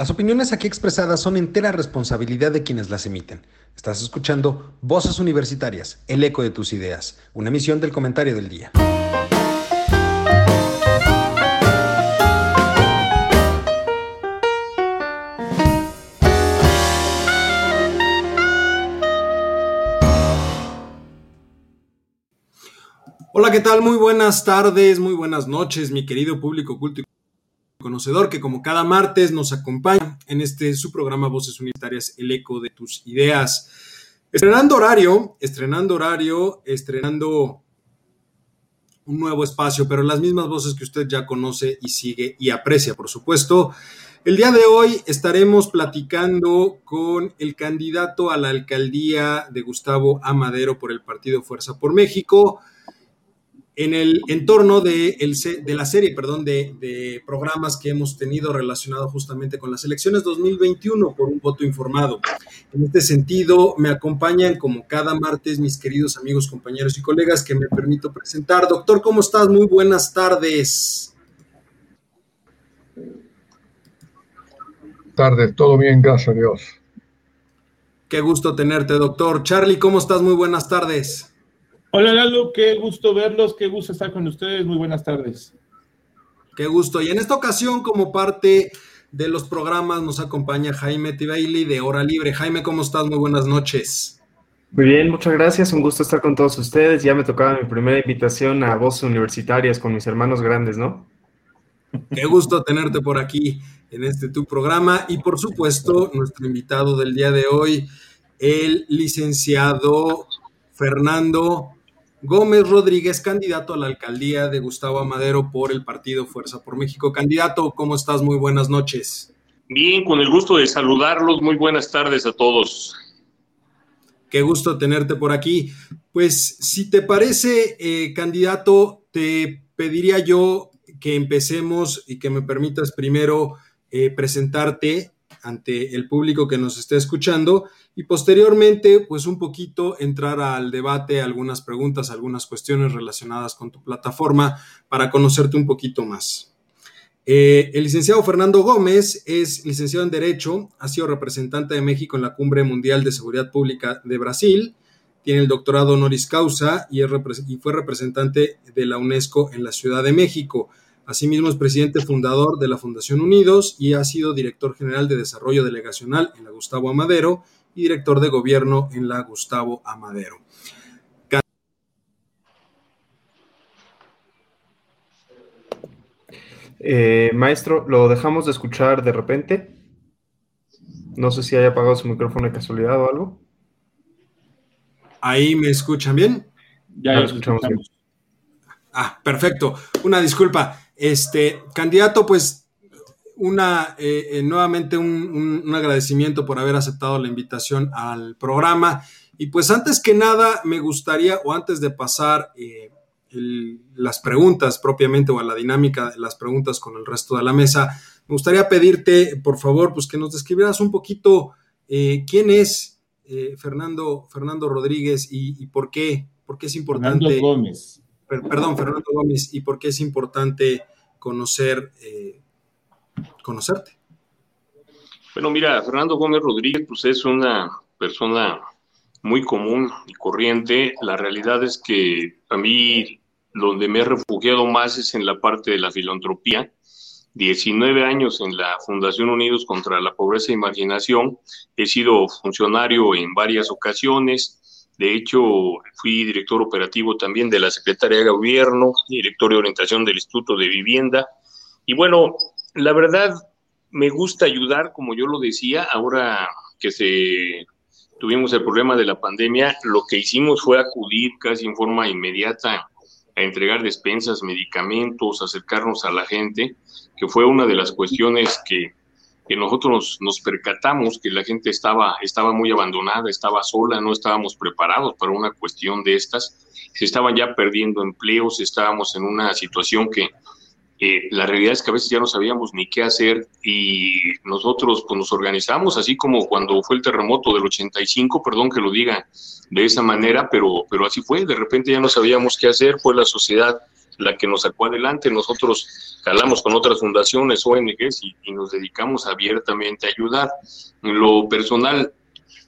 Las opiniones aquí expresadas son entera responsabilidad de quienes las emiten. Estás escuchando Voces Universitarias, el eco de tus ideas, una emisión del comentario del día. Hola, ¿qué tal? Muy buenas tardes, muy buenas noches, mi querido público culto conocedor que como cada martes nos acompaña en este su programa Voces Unitarias, el eco de tus ideas. Estrenando horario, estrenando horario, estrenando un nuevo espacio, pero las mismas voces que usted ya conoce y sigue y aprecia, por supuesto. El día de hoy estaremos platicando con el candidato a la alcaldía de Gustavo Amadero por el partido Fuerza por México en el entorno de, el, de la serie perdón, de, de, programas que hemos tenido relacionado justamente con las elecciones 2021 por un voto informado. En este sentido, me acompañan como cada martes mis queridos amigos, compañeros y colegas que me permito presentar. Doctor, ¿cómo estás? Muy buenas tardes. Tardes, todo bien, gracias a Dios. Qué gusto tenerte, doctor. Charlie, ¿cómo estás? Muy buenas tardes. Hola Lalo, qué gusto verlos, qué gusto estar con ustedes, muy buenas tardes. Qué gusto. Y en esta ocasión, como parte de los programas, nos acompaña Jaime Tibaili de Hora Libre. Jaime, ¿cómo estás? Muy buenas noches. Muy bien, muchas gracias, un gusto estar con todos ustedes. Ya me tocaba mi primera invitación a Voces Universitarias con mis hermanos grandes, ¿no? Qué gusto tenerte por aquí en este tu programa. Y por supuesto, nuestro invitado del día de hoy, el licenciado Fernando Gómez Rodríguez, candidato a la alcaldía de Gustavo Amadero por el partido Fuerza por México. Candidato, ¿cómo estás? Muy buenas noches. Bien, con el gusto de saludarlos. Muy buenas tardes a todos. Qué gusto tenerte por aquí. Pues si te parece, eh, candidato, te pediría yo que empecemos y que me permitas primero eh, presentarte ante el público que nos esté escuchando y posteriormente, pues un poquito entrar al debate, algunas preguntas, algunas cuestiones relacionadas con tu plataforma para conocerte un poquito más. Eh, el licenciado Fernando Gómez es licenciado en Derecho, ha sido representante de México en la Cumbre Mundial de Seguridad Pública de Brasil, tiene el doctorado honoris causa y, y fue representante de la UNESCO en la Ciudad de México. Asimismo, es presidente fundador de la Fundación Unidos y ha sido director general de Desarrollo Delegacional en la Gustavo Amadero y director de gobierno en la Gustavo Amadero. Eh, maestro, ¿lo dejamos de escuchar de repente? No sé si haya apagado su micrófono de casualidad o algo. ¿Ahí me escuchan bien? Ya, lo escuchamos. Bien. Ah, perfecto. Una disculpa. Este, candidato, pues una, eh, eh, nuevamente un, un, agradecimiento por haber aceptado la invitación al programa. Y pues antes que nada, me gustaría, o antes de pasar eh, el, las preguntas propiamente, o a la dinámica de las preguntas con el resto de la mesa, me gustaría pedirte, por favor, pues que nos describieras un poquito quién es Fernando, Fernando Rodríguez y, y, por qué, por qué es importante. Fernando Gómez. Per, perdón, Fernando Gómez, y por qué es importante conocer conocerte. Bueno, mira, Fernando Gómez Rodríguez, pues es una persona muy común y corriente. La realidad es que a mí donde me he refugiado más es en la parte de la filantropía. 19 años en la Fundación Unidos contra la Pobreza e Imaginación. He sido funcionario en varias ocasiones. De hecho, fui director operativo también de la Secretaría de Gobierno, director de orientación del Instituto de Vivienda. Y bueno, la verdad, me gusta ayudar, como yo lo decía, ahora que se tuvimos el problema de la pandemia, lo que hicimos fue acudir casi en forma inmediata a entregar despensas, medicamentos, acercarnos a la gente, que fue una de las cuestiones que, nosotros nos percatamos que la gente estaba, estaba muy abandonada, estaba sola, no estábamos preparados para una cuestión de estas, se estaban ya perdiendo empleos, estábamos en una situación que eh, la realidad es que a veces ya no sabíamos ni qué hacer y nosotros pues, nos organizamos, así como cuando fue el terremoto del 85, perdón que lo diga de esa manera, pero, pero así fue, de repente ya no sabíamos qué hacer, fue la sociedad la que nos sacó adelante. Nosotros jalamos con otras fundaciones, ONGs y, y nos dedicamos abiertamente a ayudar. Lo personal,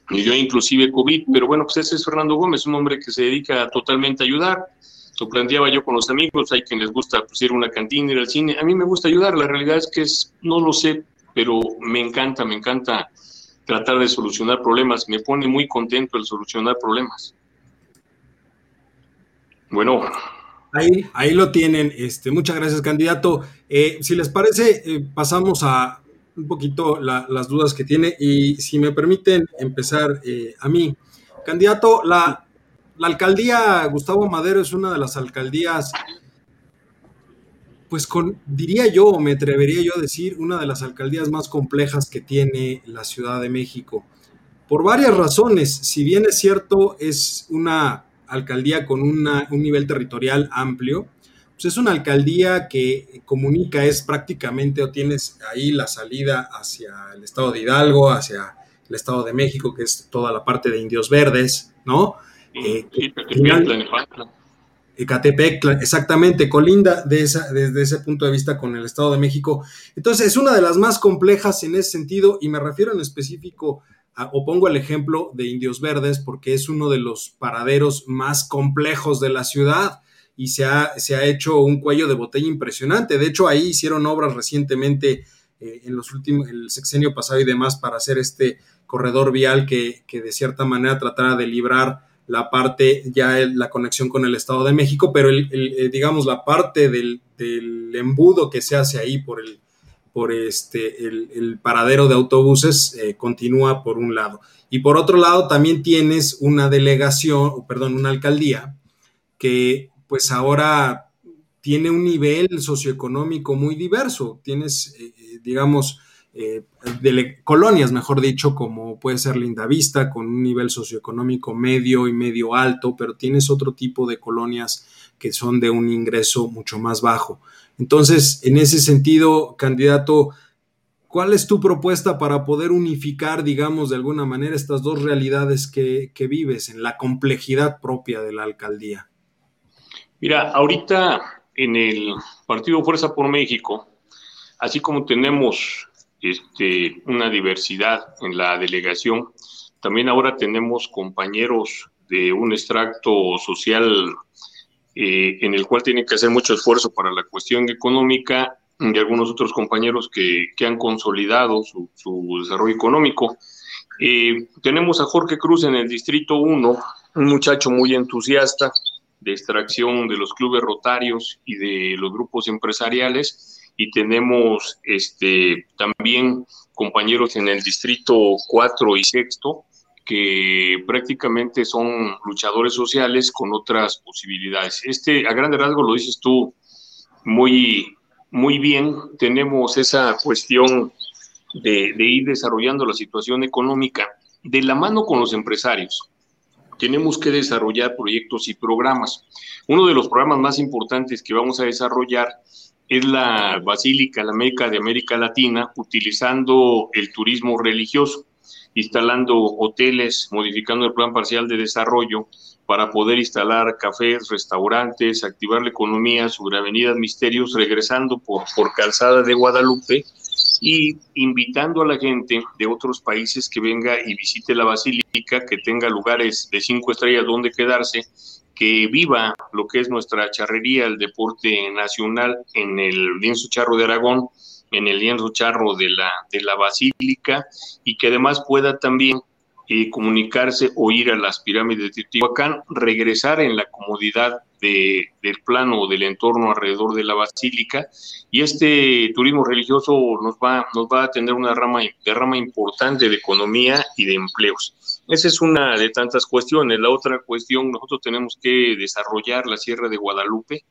yo inclusive COVID, pero bueno, pues ese es Fernando Gómez, un hombre que se dedica totalmente a ayudar. Lo planteaba yo con los amigos, hay quien les gusta pues, ir a una cantina, ir al cine. A mí me gusta ayudar, la realidad es que es, no lo sé, pero me encanta, me encanta tratar de solucionar problemas. Me pone muy contento el solucionar problemas. Bueno. Ahí, ahí lo tienen. Este, muchas gracias, candidato. Eh, si les parece, eh, pasamos a un poquito la, las dudas que tiene y si me permiten empezar eh, a mí. Candidato, la, la alcaldía Gustavo Madero es una de las alcaldías, pues con, diría yo, me atrevería yo a decir, una de las alcaldías más complejas que tiene la Ciudad de México. Por varias razones, si bien es cierto, es una alcaldía con una, un nivel territorial amplio, pues es una alcaldía que comunica, es prácticamente, o tienes ahí la salida hacia el estado de Hidalgo, hacia el estado de México, que es toda la parte de Indios Verdes, ¿no? Eh, Ecatepec, exactamente, colinda de esa, desde ese punto de vista con el Estado de México. Entonces, es una de las más complejas en ese sentido, y me refiero en específico, a, o pongo el ejemplo de Indios Verdes, porque es uno de los paraderos más complejos de la ciudad y se ha, se ha hecho un cuello de botella impresionante. De hecho, ahí hicieron obras recientemente eh, en los últimos, el sexenio pasado y demás, para hacer este corredor vial que, que de cierta manera tratara de librar la parte, ya la conexión con el Estado de México, pero el, el, digamos la parte del, del, embudo que se hace ahí por el, por este, el, paradero de autobuses eh, continúa por un lado. Y por otro lado también tienes una delegación, perdón, una alcaldía que pues ahora tiene un nivel socioeconómico muy diverso. Tienes, eh, digamos, eh, de colonias, mejor dicho, como puede ser Lindavista, con un nivel socioeconómico medio y medio alto, pero tienes otro tipo de colonias que son de un ingreso mucho más bajo. Entonces, en ese sentido, candidato, ¿cuál es tu propuesta para poder unificar, digamos, de alguna manera estas dos realidades que, que vives en la complejidad propia de la alcaldía? Mira, ahorita en el Partido Fuerza por México, así como tenemos este, una diversidad en la delegación. También ahora tenemos compañeros de un extracto social eh, en el cual tienen que hacer mucho esfuerzo para la cuestión económica y algunos otros compañeros que, que han consolidado su, desarrollo económico. Eh, tenemos a Jorge Cruz en el Distrito 1, un muchacho muy entusiasta de extracción de los clubes rotarios y de los grupos empresariales, y tenemos este, también compañeros en el distrito 4 y 6 que prácticamente son luchadores sociales con otras posibilidades. Este, a grande rasgo, lo dices tú muy, muy bien, tenemos esa cuestión de, de ir desarrollando la situación económica de la mano con los empresarios. Tenemos que desarrollar proyectos y programas. Uno de los programas más importantes que vamos a desarrollar es la Basílica, la Meca de América Latina, utilizando el turismo religioso, instalando hoteles, modificando el plan parcial de desarrollo para poder instalar cafés, restaurantes, activar la economía sobre Avenida Misterios, regresando por, por Calzada de Guadalupe y invitando a la gente de otros países que venga y visite la basílica, que tenga lugares de cinco estrellas donde quedarse que viva lo que es nuestra charrería, el deporte nacional en el lienzo charro de Aragón, en el lienzo charro de la, de la Basílica y que además pueda también eh, comunicarse o ir a las pirámides de Teotihuacán, regresar en la comodidad de, del plano o del entorno alrededor de la basílica y este turismo religioso nos va, nos va a tener una rama, de rama importante de economía y de empleos. Esa es una de tantas cuestiones. La otra cuestión, nosotros tenemos que desarrollar la Sierra de Guadalupe.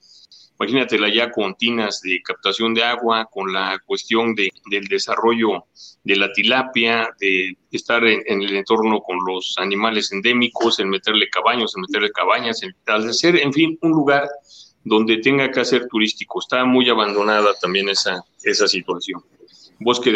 Imagínatela ya con tinas de captación de agua, con la cuestión de, del desarrollo de la tilapia, de estar en, el entorno con los animales endémicos, en meterle cabaños, en meterle cabañas, en hacer, en fin, un lugar donde tenga que ser turístico. Está muy abandonada también esa, esa situación. Bosque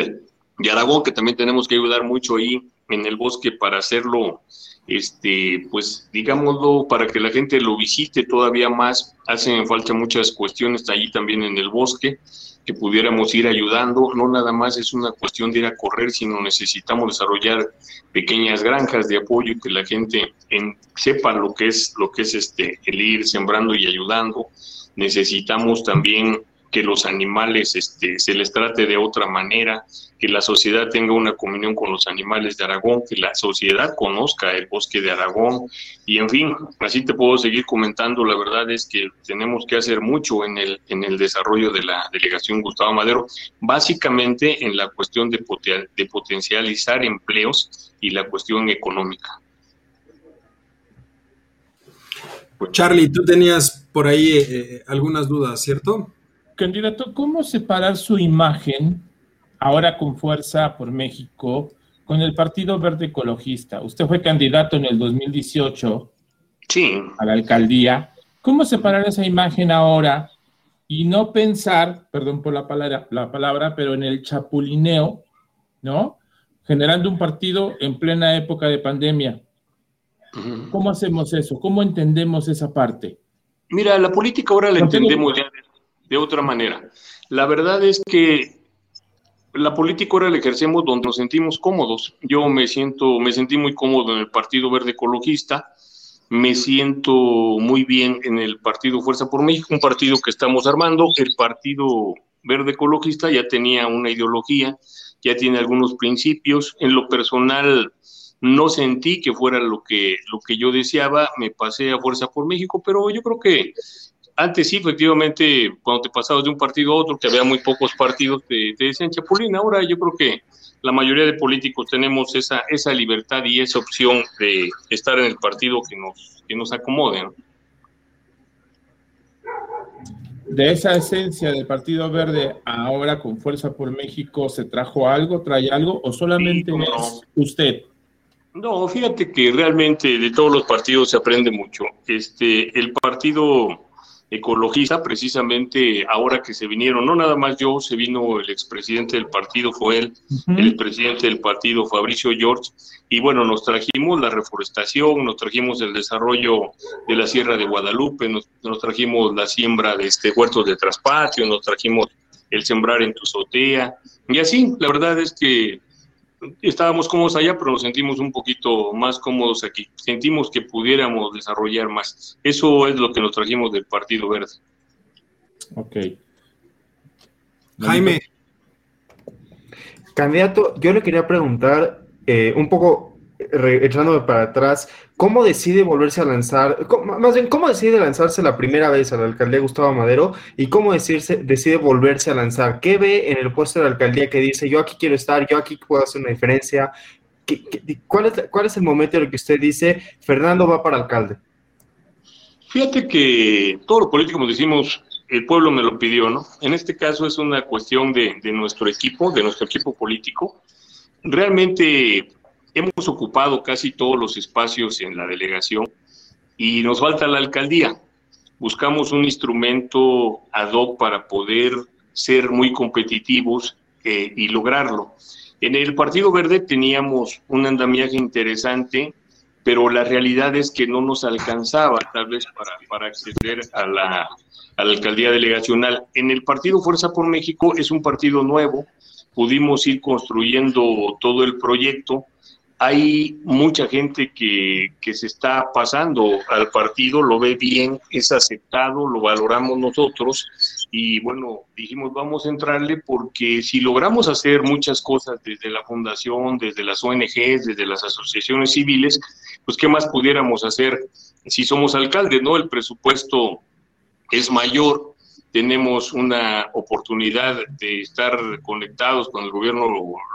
de Aragón, que también tenemos que ayudar mucho ahí en el bosque para hacerlo este, pues digámoslo, para que la gente lo visite todavía más, hacen falta muchas cuestiones allí también en el bosque que pudiéramos ir ayudando. No nada más es una cuestión de ir a correr, sino necesitamos desarrollar pequeñas granjas de apoyo y que la gente en, sepa lo que es lo que es este el ir sembrando y ayudando. Necesitamos también que los animales este, se les trate de otra manera, que la sociedad tenga una comunión con los animales de Aragón, que la sociedad conozca el bosque de Aragón y en fin, así te puedo seguir comentando, la verdad es que tenemos que hacer mucho en el, en el desarrollo de la delegación Gustavo Madero, básicamente en la cuestión de, de potencializar empleos y la cuestión económica. Charlie, tú tenías por ahí eh, algunas dudas, ¿cierto? Candidato, ¿cómo separar su imagen ahora con fuerza por México con el Partido Verde Ecologista? Usted fue candidato en el 2018 sí. a la alcaldía. ¿Cómo separar esa imagen ahora y no pensar, perdón por la palabra, la palabra, pero en el chapulineo, ¿no? Generando un partido en plena época de pandemia. ¿Cómo hacemos eso? ¿Cómo entendemos esa parte? Mira, la política ahora la entendemos ya de otra manera. La verdad es que la política ahora la ejercemos donde nos sentimos cómodos. Yo me siento, me sentí muy cómodo en el Partido Verde Ecologista, me siento muy bien en el Partido Fuerza por México, un partido que estamos armando. El Partido Verde Ecologista ya tenía una ideología, ya tiene algunos principios. En lo personal no sentí que fuera lo que, lo que yo deseaba, me pasé a Fuerza por México, pero yo creo que antes sí, efectivamente, cuando te pasabas de un partido a otro, que había muy pocos partidos, te, te decían Chapulín. Ahora yo creo que la mayoría de políticos tenemos esa, esa libertad y esa opción de estar en el partido que nos, que nos acomode. De esa esencia del Partido Verde, ahora con Fuerza por México, ¿se trajo algo, trae algo o solamente es usted? No, fíjate que realmente de todos los partidos se aprende mucho. Este, el partido ecologista, precisamente ahora que se vinieron, no nada más yo, se vino el expresidente del partido, fue él, el presidente del partido, Fabricio George, y bueno, nos trajimos la reforestación, nos trajimos el desarrollo de la Sierra de Guadalupe, nos, trajimos la siembra de este huertos de traspatio, nos trajimos el sembrar en tu azotea, y así, la verdad es que estábamos cómodos allá, pero nos sentimos un poquito más cómodos aquí. Sentimos que pudiéramos desarrollar más. Eso es lo que nos trajimos del Partido Verde. Ok. Jaime. Candidato, yo le quería preguntar eh, un poco echándome para atrás, ¿cómo decide volverse a lanzar, más bien, cómo decide lanzarse la primera vez a la alcaldía Gustavo Madero y cómo decirse, decide volverse a lanzar? ¿Qué ve en el puesto de la alcaldía que dice, yo aquí quiero estar, yo aquí puedo hacer una diferencia? cuál, es, ¿Cuál es el momento en el que usted dice, Fernando va para alcalde? Fíjate que todos los políticos decimos, el pueblo me lo pidió, ¿no? En este caso es una cuestión de, de nuestro equipo, de nuestro equipo político. Realmente hemos ocupado casi todos los espacios en la delegación y nos falta la alcaldía. Buscamos un instrumento ad hoc para poder ser muy competitivos eh, y lograrlo. En el Partido Verde teníamos un andamiaje interesante, pero la realidad es que no nos alcanzaba tal vez para, para acceder a la, a la alcaldía delegacional. En el Partido Fuerza por México es un partido nuevo, pudimos ir construyendo todo el proyecto, hay mucha gente que, que, se está pasando al partido, lo ve bien, es aceptado, lo valoramos nosotros y bueno, dijimos vamos a entrarle porque si logramos hacer muchas cosas desde la fundación, desde las ONGs, desde las asociaciones civiles, pues qué más pudiéramos hacer si somos alcaldes, ¿no? El presupuesto es mayor, tenemos una oportunidad de estar conectados con el gobierno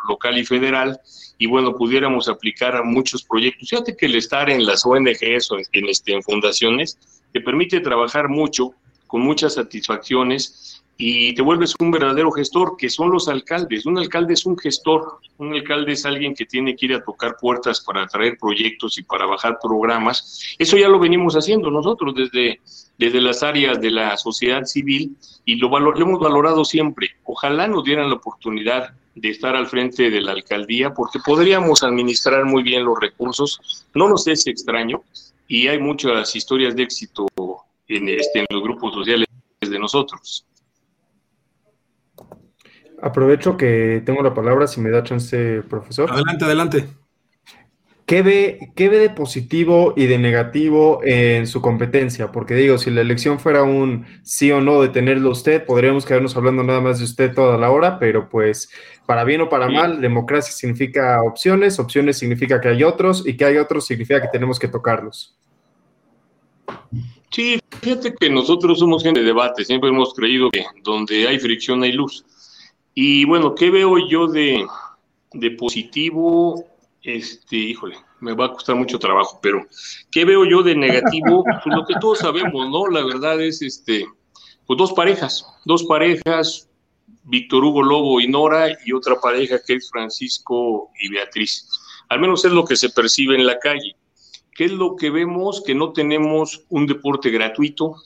local y federal y bueno, pudiéramos aplicar a muchos proyectos. Fíjate que el estar en las ONGs o en, este, en fundaciones te permite trabajar mucho, con muchas satisfacciones y te vuelves un verdadero gestor, que son los alcaldes. Un alcalde es un gestor, un alcalde es alguien que tiene que ir a tocar puertas para traer proyectos y para bajar programas. Eso ya lo venimos haciendo nosotros desde, desde las áreas de la sociedad civil y lo, lo hemos valorado siempre. Ojalá nos dieran la oportunidad de estar al frente de la alcaldía porque podríamos administrar muy bien los recursos. No nos es extraño y hay muchas historias de éxito en, este, en los grupos sociales de nosotros. Aprovecho que tengo la palabra, si me da chance, profesor. Adelante, adelante. ¿Qué ve, ¿Qué ve de positivo y de negativo en su competencia? Porque digo, si la elección fuera un sí o no de tenerlo usted, podríamos quedarnos hablando nada más de usted toda la hora, pero pues para bien o para mal, democracia significa opciones, opciones significa que hay otros y que hay otros significa que tenemos que tocarlos. Sí, fíjate que nosotros somos gente de debate, siempre hemos creído que donde hay fricción hay luz. Y bueno, ¿qué veo yo de, positivo? Este, híjole, me va a costar mucho trabajo, pero ¿qué veo yo de negativo? Pues lo que todos sabemos, ¿no? La verdad es, este, pues dos parejas, dos parejas, Víctor Hugo Lobo y Nora, y otra pareja que es Francisco y Beatriz. Al menos es lo que se percibe en la calle. ¿Qué es lo que vemos? Que no tenemos un deporte gratuito,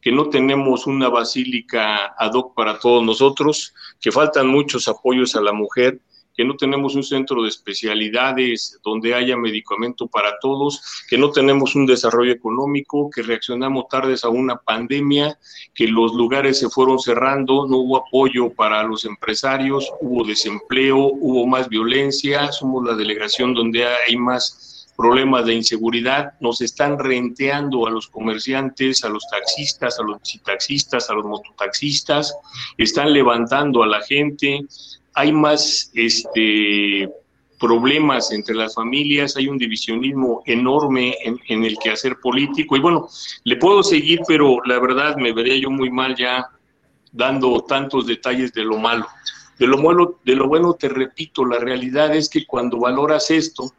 que no tenemos una basílica ad hoc para todos nosotros, que faltan muchos apoyos a la mujer, que no tenemos un centro de especialidades donde haya medicamento para todos, que no tenemos un desarrollo económico, que reaccionamos tardes a una pandemia, que los lugares se fueron cerrando, no hubo apoyo para los empresarios, hubo desempleo, hubo más violencia, somos la delegación donde hay más problemas de inseguridad, nos están renteando a los comerciantes, a los taxistas, a los taxistas, a los mototaxistas, están levantando a la gente, hay más este, problemas entre las familias, hay un divisionismo enorme en, en el quehacer político. Y bueno, le puedo seguir, pero la verdad me vería yo muy mal ya dando tantos detalles de lo malo. De lo, malo, de lo bueno, te repito, la realidad es que cuando valoras esto,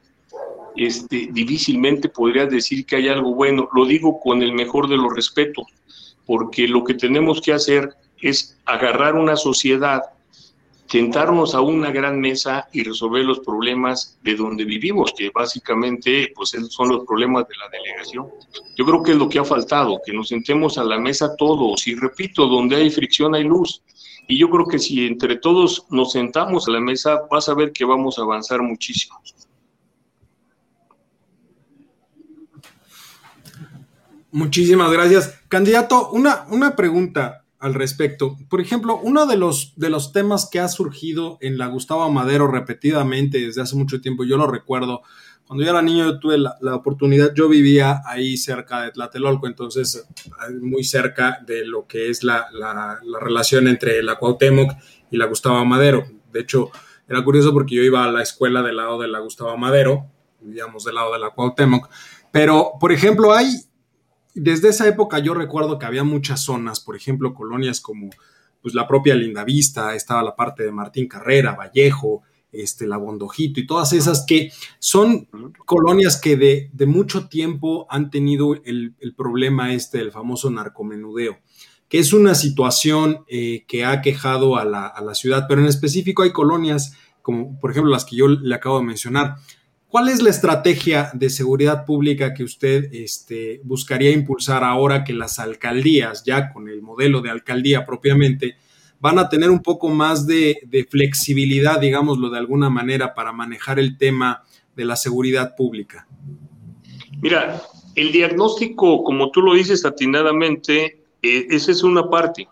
este, difícilmente podrías decir que hay algo bueno. Lo digo con el mejor de los respetos, porque lo que tenemos que hacer es agarrar una sociedad, sentarnos a una gran mesa y resolver los problemas de donde vivimos, que básicamente pues, son los problemas de la delegación. Yo creo que es lo que ha faltado, que nos sentemos a la mesa todos y repito, donde hay fricción hay luz. Y yo creo que si entre todos nos sentamos a la mesa, vas a ver que vamos a avanzar muchísimo. Muchísimas gracias. Candidato, una, una pregunta al respecto. Por ejemplo, uno de los, de los temas que ha surgido en la Gustavo Madero repetidamente desde hace mucho tiempo, yo lo recuerdo, cuando yo era niño yo tuve la, oportunidad, yo vivía ahí cerca de Tlatelolco, entonces muy cerca de lo que es la, la, la relación entre la Cuauhtémoc y la Gustavo Madero. De hecho, era curioso porque yo iba a la escuela del lado de la Gustavo Madero, vivíamos del lado de la Cuauhtémoc, pero, por ejemplo, hay desde esa época yo recuerdo que había muchas zonas, por ejemplo, colonias como pues, la propia Lindavista, estaba la parte de Martín Carrera, Vallejo, este, la Bondojito y todas esas que son colonias que de, de mucho tiempo han tenido el, problema este del famoso narcomenudeo, que es una situación eh, que ha quejado a la, a la ciudad, pero en específico hay colonias como por ejemplo las que yo le acabo de mencionar, ¿Cuál es la estrategia de seguridad pública que usted este, buscaría impulsar ahora que las alcaldías, ya con el modelo de alcaldía propiamente, van a tener un poco más de, flexibilidad, digámoslo de alguna manera, para manejar el tema de la seguridad pública? Mira, el diagnóstico, como tú lo dices atinadamente, eh, esa es una parte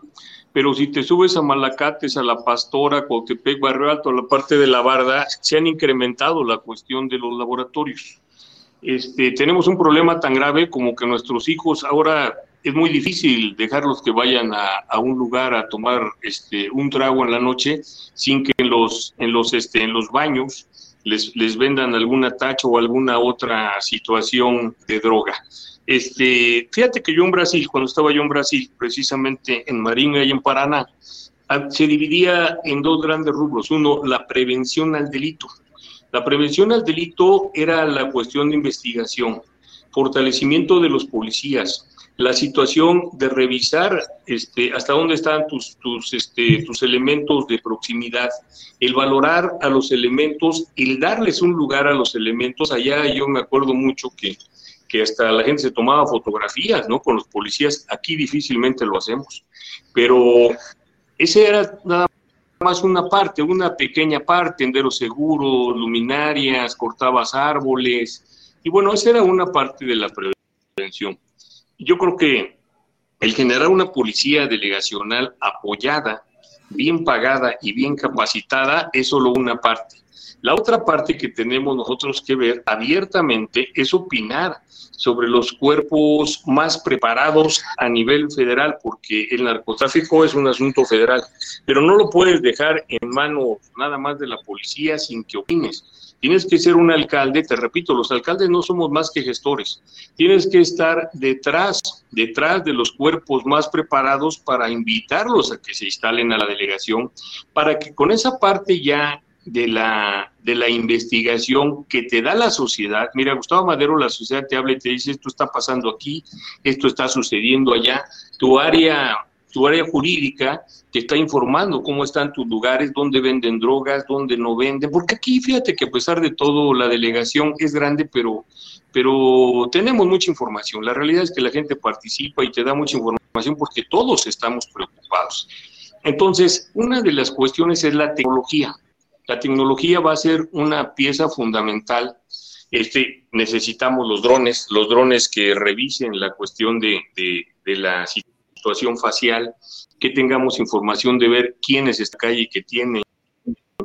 pero si te subes a Malacates, a La Pastora, Cuautepec, Barrio Alto, a la parte de la Barda, se han incrementado la cuestión de los laboratorios. Este, tenemos un problema tan grave como que nuestros hijos ahora es muy difícil dejarlos que vayan a, un lugar a tomar este, un trago en la noche sin que en los, en los, este, en los baños les, les vendan alguna tacha o alguna otra situación de droga. Este, fíjate que yo en Brasil, cuando estaba yo en Brasil, precisamente en Marinha y en Paraná, ah, se dividía en dos grandes rubros. Uno, la prevención al delito. La prevención al delito era la cuestión de investigación, fortalecimiento de los policías, la situación de revisar este, hasta dónde están tus, tus, este, tus elementos de proximidad, el valorar a los elementos, el darles un lugar a los elementos. Allá yo me acuerdo mucho que, que hasta la gente se tomaba fotografías, ¿no? Con los policías. Aquí difícilmente lo hacemos. Pero ese era nada más una parte, una pequeña parte, tenderos seguros, luminarias, cortabas árboles. Y bueno, esa era una parte de la prevención yo creo que el generar una policía delegacional apoyada, bien pagada y bien capacitada es solo una parte. La otra parte que tenemos nosotros que ver abiertamente es opinar sobre los cuerpos más preparados a nivel federal, porque el narcotráfico es un asunto federal, pero no lo puedes dejar en manos nada más de la policía sin que opines Tienes que ser un alcalde, te repito, los alcaldes no somos más que gestores. Tienes que estar detrás, detrás de los cuerpos más preparados para invitarlos a que se instalen a la delegación, para que con esa parte ya de la, de la investigación que te da la sociedad. Mira, Gustavo Madero, la sociedad te habla y te dice, esto está pasando aquí, esto está sucediendo allá. Tu área tu área jurídica te está informando cómo están tus lugares, dónde venden drogas, dónde no venden, porque aquí fíjate que a pesar de todo la delegación es grande, pero, pero tenemos mucha información. La realidad es que la gente participa y te da mucha información porque todos estamos preocupados. Entonces, una de las cuestiones es la tecnología. La tecnología va a ser una pieza fundamental. Este, necesitamos los drones, los drones que revisen la cuestión de, la situación facial, que tengamos información de ver quiénes es esta calle que tiene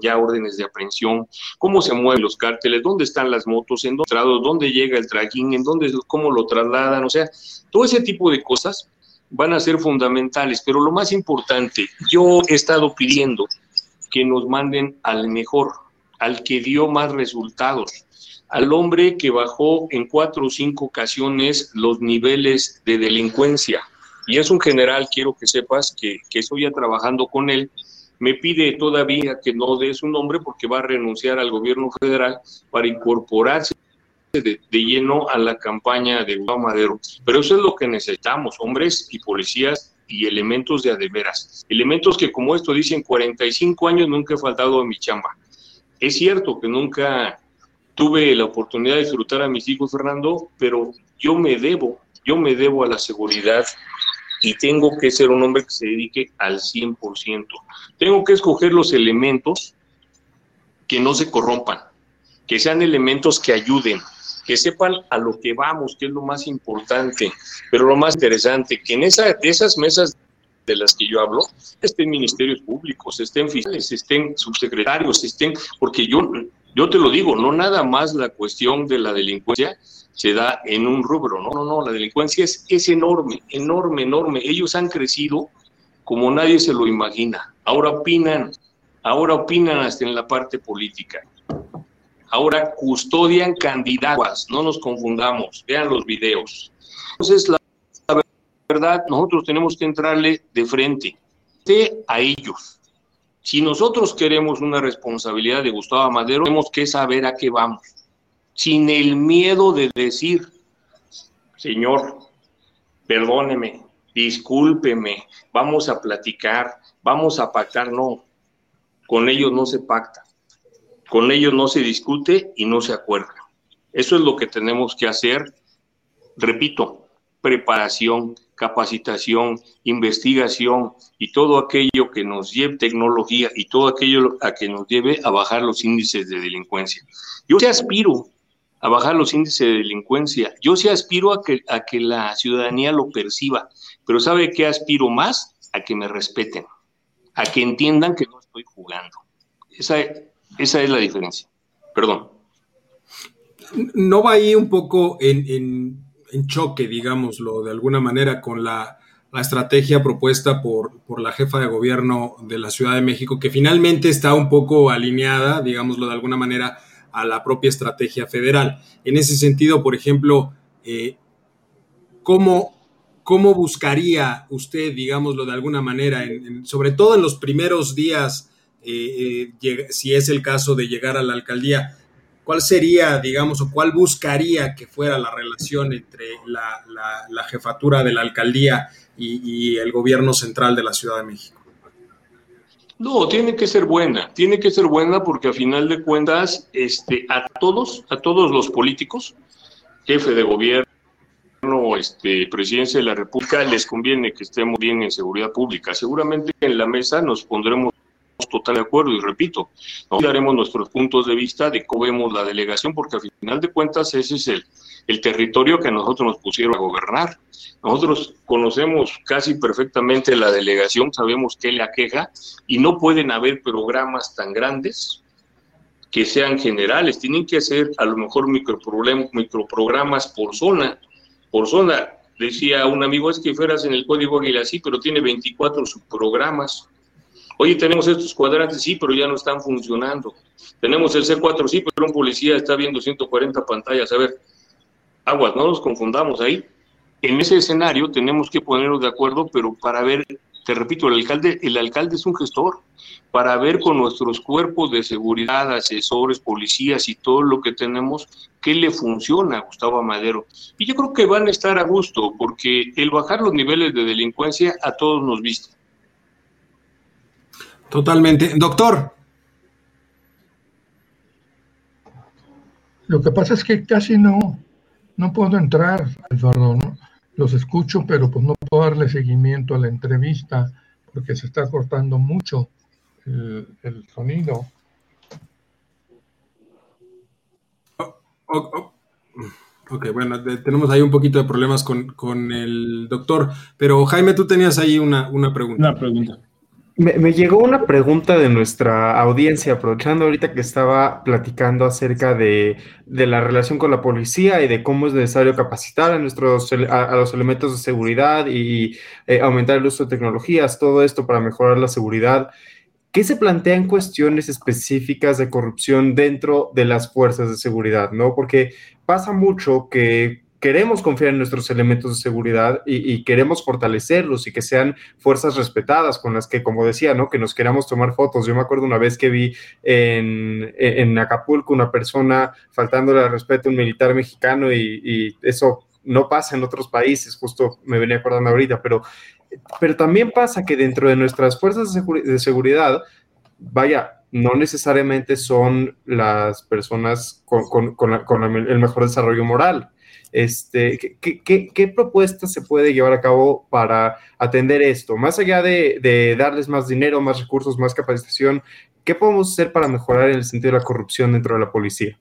ya órdenes de aprehensión, cómo se mueven los cárteles, dónde están las motos, en dónde, dónde llega el tracking, en dónde, cómo lo trasladan, o sea, todo ese tipo de cosas van a ser fundamentales, pero lo más importante, yo he estado pidiendo que nos manden al mejor, al que dio más resultados, al hombre que bajó en cuatro o cinco ocasiones los niveles de delincuencia, y es un general, quiero que sepas que, estoy ya trabajando con él. Me pide todavía que no dé su nombre porque va a renunciar al gobierno federal para incorporarse de, lleno a la campaña de Gustavo Madero. Pero eso es lo que necesitamos, hombres y policías y elementos de adeveras. Elementos que como esto dicen 45 años nunca he faltado a mi chamba. Es cierto que nunca tuve la oportunidad de disfrutar a mis hijos, Fernando, pero yo me debo, yo me debo a la seguridad y tengo que ser un hombre que se dedique al 100%. Tengo que escoger los elementos que no se corrompan, que sean elementos que ayuden, que sepan a lo que vamos, que es lo más importante, pero lo más interesante, que en esa, de esas mesas de las que yo hablo, estén ministerios públicos, estén fiscales, estén subsecretarios, estén, porque yo, yo te lo digo, no nada más la cuestión de la delincuencia se da en un rubro, no, no, no, la delincuencia es, es enorme, enorme, enorme. Ellos han crecido como nadie se lo imagina. Ahora opinan, ahora opinan hasta en la parte política. Ahora custodian candidatos, no nos confundamos, vean los videos. Entonces, la verdad, nosotros tenemos que entrarle de frente a ellos. Si nosotros queremos una responsabilidad de Gustavo Madero, tenemos que saber a qué vamos sin el miedo de decir, Señor, perdóneme, discúlpeme, vamos a platicar, vamos a pactar, no, con ellos no se pacta, con ellos no se discute y no se acuerda. Eso es lo que tenemos que hacer, repito, preparación, capacitación, investigación y todo aquello que nos lleve tecnología y todo aquello a que nos lleve a bajar los índices de delincuencia. Yo te aspiro a bajar los índices de delincuencia. Yo sí aspiro a que, a que la ciudadanía lo perciba, pero ¿sabe qué aspiro más? A que me respeten, a que entiendan que no estoy jugando. Esa, esa es la diferencia. Perdón. ¿No va ahí un poco en, choque, digámoslo, de alguna manera con la, la estrategia propuesta por, por, la jefa de gobierno de la Ciudad de México, que finalmente está un poco alineada, digámoslo de alguna manera, a la propia estrategia federal. En ese sentido, por ejemplo, eh, ¿cómo, buscaría usted, digámoslo de alguna manera, sobre todo en los primeros días, eh, si es el caso de llegar a la alcaldía, ¿cuál sería, digamos, o cuál buscaría que fuera la relación entre la, jefatura de la alcaldía y, el gobierno central de la Ciudad de México? No, tiene que ser buena, tiene que ser buena porque a final de cuentas, este, a todos, a todos los políticos, jefe de gobierno, este, presidencia de la República, les conviene que estemos bien en seguridad pública. Seguramente en la mesa nos pondremos total de acuerdo y repito, no daremos nuestros puntos de vista de cómo vemos la delegación, porque al final de cuentas ese es el, el territorio que nosotros nos pusieron a gobernar. Nosotros conocemos casi perfectamente la delegación, sabemos qué le aqueja y no pueden haber programas tan grandes que sean generales, tienen que hacer a lo mejor microprogramas por zona, por zona. Decía un amigo, es que fueras en el código Águila, sí, pero tiene 24 subprogramas. Oye, tenemos estos cuadrantes, sí, pero ya no están funcionando. Tenemos el C4, sí, pero un policía está viendo 140 pantallas. A ver, aguas, no nos confundamos ahí. En ese escenario tenemos que ponernos de acuerdo, pero para ver, te repito, el alcalde, el alcalde es un gestor, para ver con nuestros cuerpos de seguridad, asesores, policías y todo lo que tenemos, qué le funciona a Gustavo Amadero. Y yo creo que van a estar a gusto, porque el bajar los niveles de delincuencia a todos nos viste. Totalmente. Doctor. Lo que pasa es que casi no, no puedo entrar, Eduardo, ¿no? Los escucho, pero pues no puedo darle seguimiento a la entrevista porque se está cortando mucho el, sonido. Oh, oh, oh. Ok, bueno, tenemos ahí un poquito de problemas con, el doctor, pero Jaime, tú tenías ahí una, una pregunta. Una pregunta. Me, llegó una pregunta de nuestra audiencia, aprovechando ahorita que estaba platicando acerca de, la relación con la policía y de cómo es necesario capacitar a, nuestros, a, los elementos de seguridad y eh, aumentar el uso de tecnologías, todo esto para mejorar la seguridad. ¿Qué se plantea en cuestiones específicas de corrupción dentro de las fuerzas de seguridad? ¿no? Porque pasa mucho que queremos confiar en nuestros elementos de seguridad y, queremos fortalecerlos y que sean fuerzas respetadas con las que, como decía, ¿no? Que nos queramos tomar fotos. Yo me acuerdo una vez que vi en, en Acapulco una persona faltándole al respeto a un militar mexicano y, eso no pasa en otros países, justo me venía acordando ahorita, pero, pero también pasa que dentro de nuestras fuerzas de seguridad, vaya, no necesariamente son las personas con, con el mejor desarrollo moral. Este, ¿qué, qué, propuestas se puede llevar a cabo para atender esto? Más allá de, darles más dinero, más recursos, más capacitación, ¿qué podemos hacer para mejorar el sentido de la corrupción dentro de la policía?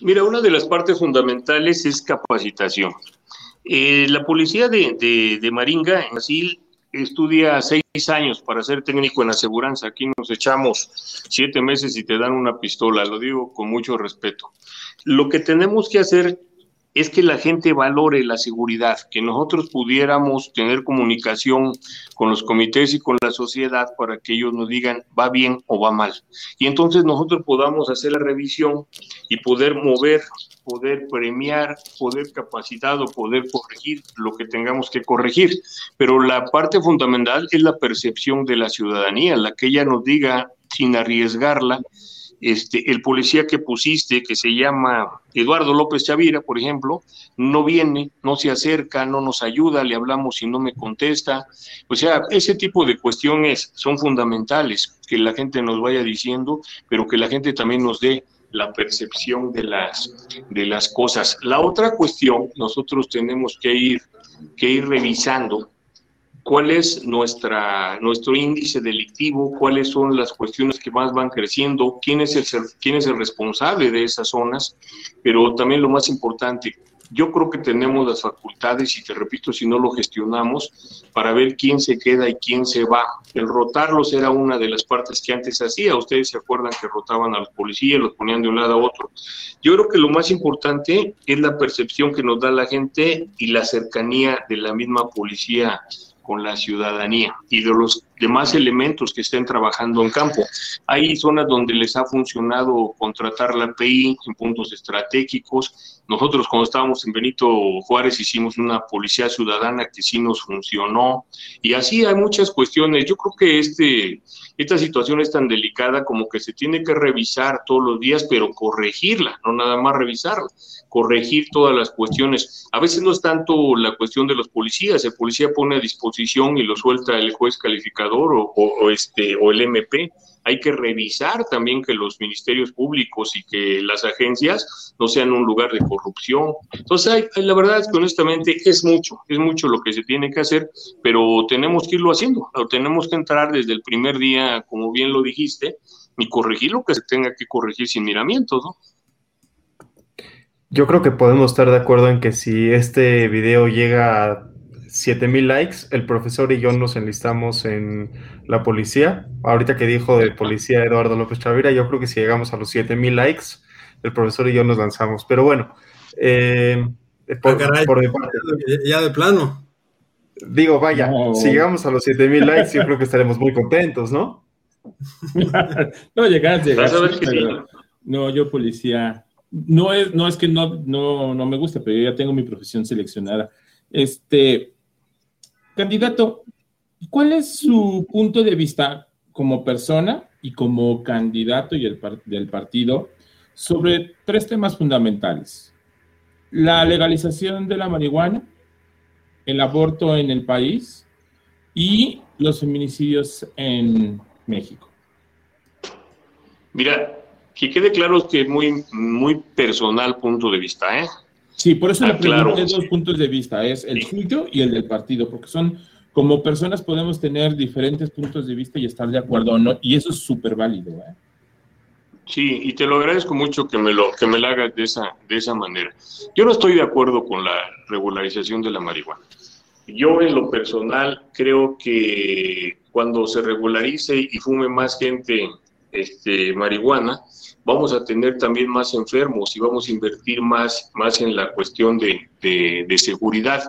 Mira, una de las partes fundamentales es capacitación. Eh, la policía de, de, Maringa, en Brasil, estudia seis años para ser técnico en aseguranza. Aquí nos echamos siete meses y te dan una pistola, lo digo con mucho respeto. Lo que tenemos que hacer es que la gente valore la seguridad, que nosotros pudiéramos tener comunicación con los comités y con la sociedad para que ellos nos digan va bien o va mal. Y entonces nosotros podamos hacer la revisión y poder mover, poder premiar, poder capacitar o poder corregir lo que tengamos que corregir. Pero la parte fundamental es la percepción de la ciudadanía, la que ella nos diga sin arriesgarla este, el policía que pusiste, que se llama Eduardo López Chavira, por ejemplo, no viene, no se acerca, no nos ayuda, le hablamos y no me contesta. O sea, ese tipo de cuestiones son fundamentales, que la gente nos vaya diciendo, pero que la gente también nos dé la percepción de las, de las cosas. La otra cuestión, nosotros tenemos que ir, que ir revisando cuál es nuestra, nuestro índice delictivo, cuáles son las cuestiones que más van creciendo, quién es, el, quién es el responsable de esas zonas, pero también lo más importante, yo creo que tenemos las facultades, y te repito, si no lo gestionamos, para ver quién se queda y quién se va. El rotarlos era una de las partes que antes hacía. Ustedes se acuerdan que rotaban a los policías, los ponían de un lado a otro. Yo creo que lo más importante es la percepción que nos da la gente y la cercanía de la misma policía con la ciudadanía y de los demás elementos que estén trabajando en campo. Hay zonas donde les ha funcionado contratar la PI en puntos estratégicos. Nosotros cuando estábamos en Benito Juárez hicimos una policía ciudadana que sí nos funcionó y así hay muchas cuestiones. Yo creo que este, esta situación es tan delicada como que se tiene que revisar todos los días, pero corregirla, no nada más revisarla corregir todas las cuestiones. A veces no es tanto la cuestión de los policías, el policía pone a disposición y lo suelta el juez calificador o, este, o el MP. Hay que revisar también que los ministerios públicos y que las agencias no sean un lugar de corrupción. Entonces, la verdad es que honestamente es mucho, es mucho lo que se tiene que hacer, pero tenemos que irlo haciendo, o tenemos que entrar desde el primer día, como bien lo dijiste, y corregir lo que se tenga que corregir sin miramientos, ¿no? Yo creo que podemos estar de acuerdo en que si este video llega a 7000 likes, el profesor y yo nos enlistamos en la policía. Ahorita que dijo de policía Eduardo López Chavira, yo creo que si llegamos a los 7000 likes, el profesor y yo nos lanzamos. Pero bueno, eh, por, ah, por mi parte. Ya de plano. Digo, vaya, si llegamos a los 7000 likes, yo creo que estaremos muy contentos, ¿no? no, llegas, llegas. No, yo policía no es, no es que no, no, no me guste, pero yo ya tengo mi profesión seleccionada. Este, candidato, ¿cuál es su punto de vista como persona y como candidato y el del partido sobre tres temas fundamentales? La legalización de la marihuana, el aborto en el país y los feminicidios en México. Mira, que quede claro que es muy, muy personal punto de vista, ¿eh? Sí, por eso le ah, pregunté dos puntos de vista, es el suyo y el del partido, porque son, como personas podemos tener diferentes puntos de vista y estar de acuerdo no, y eso es súper válido, ¿eh? Sí, y te lo agradezco mucho que me lo, que me lo hagas de esa, de esa manera. Yo no estoy de acuerdo con la regularización de la marihuana. Yo en lo personal creo que cuando se regularice y fume más gente este, marihuana, vamos a tener también más enfermos y vamos a invertir más, más en la cuestión de, de, seguridad.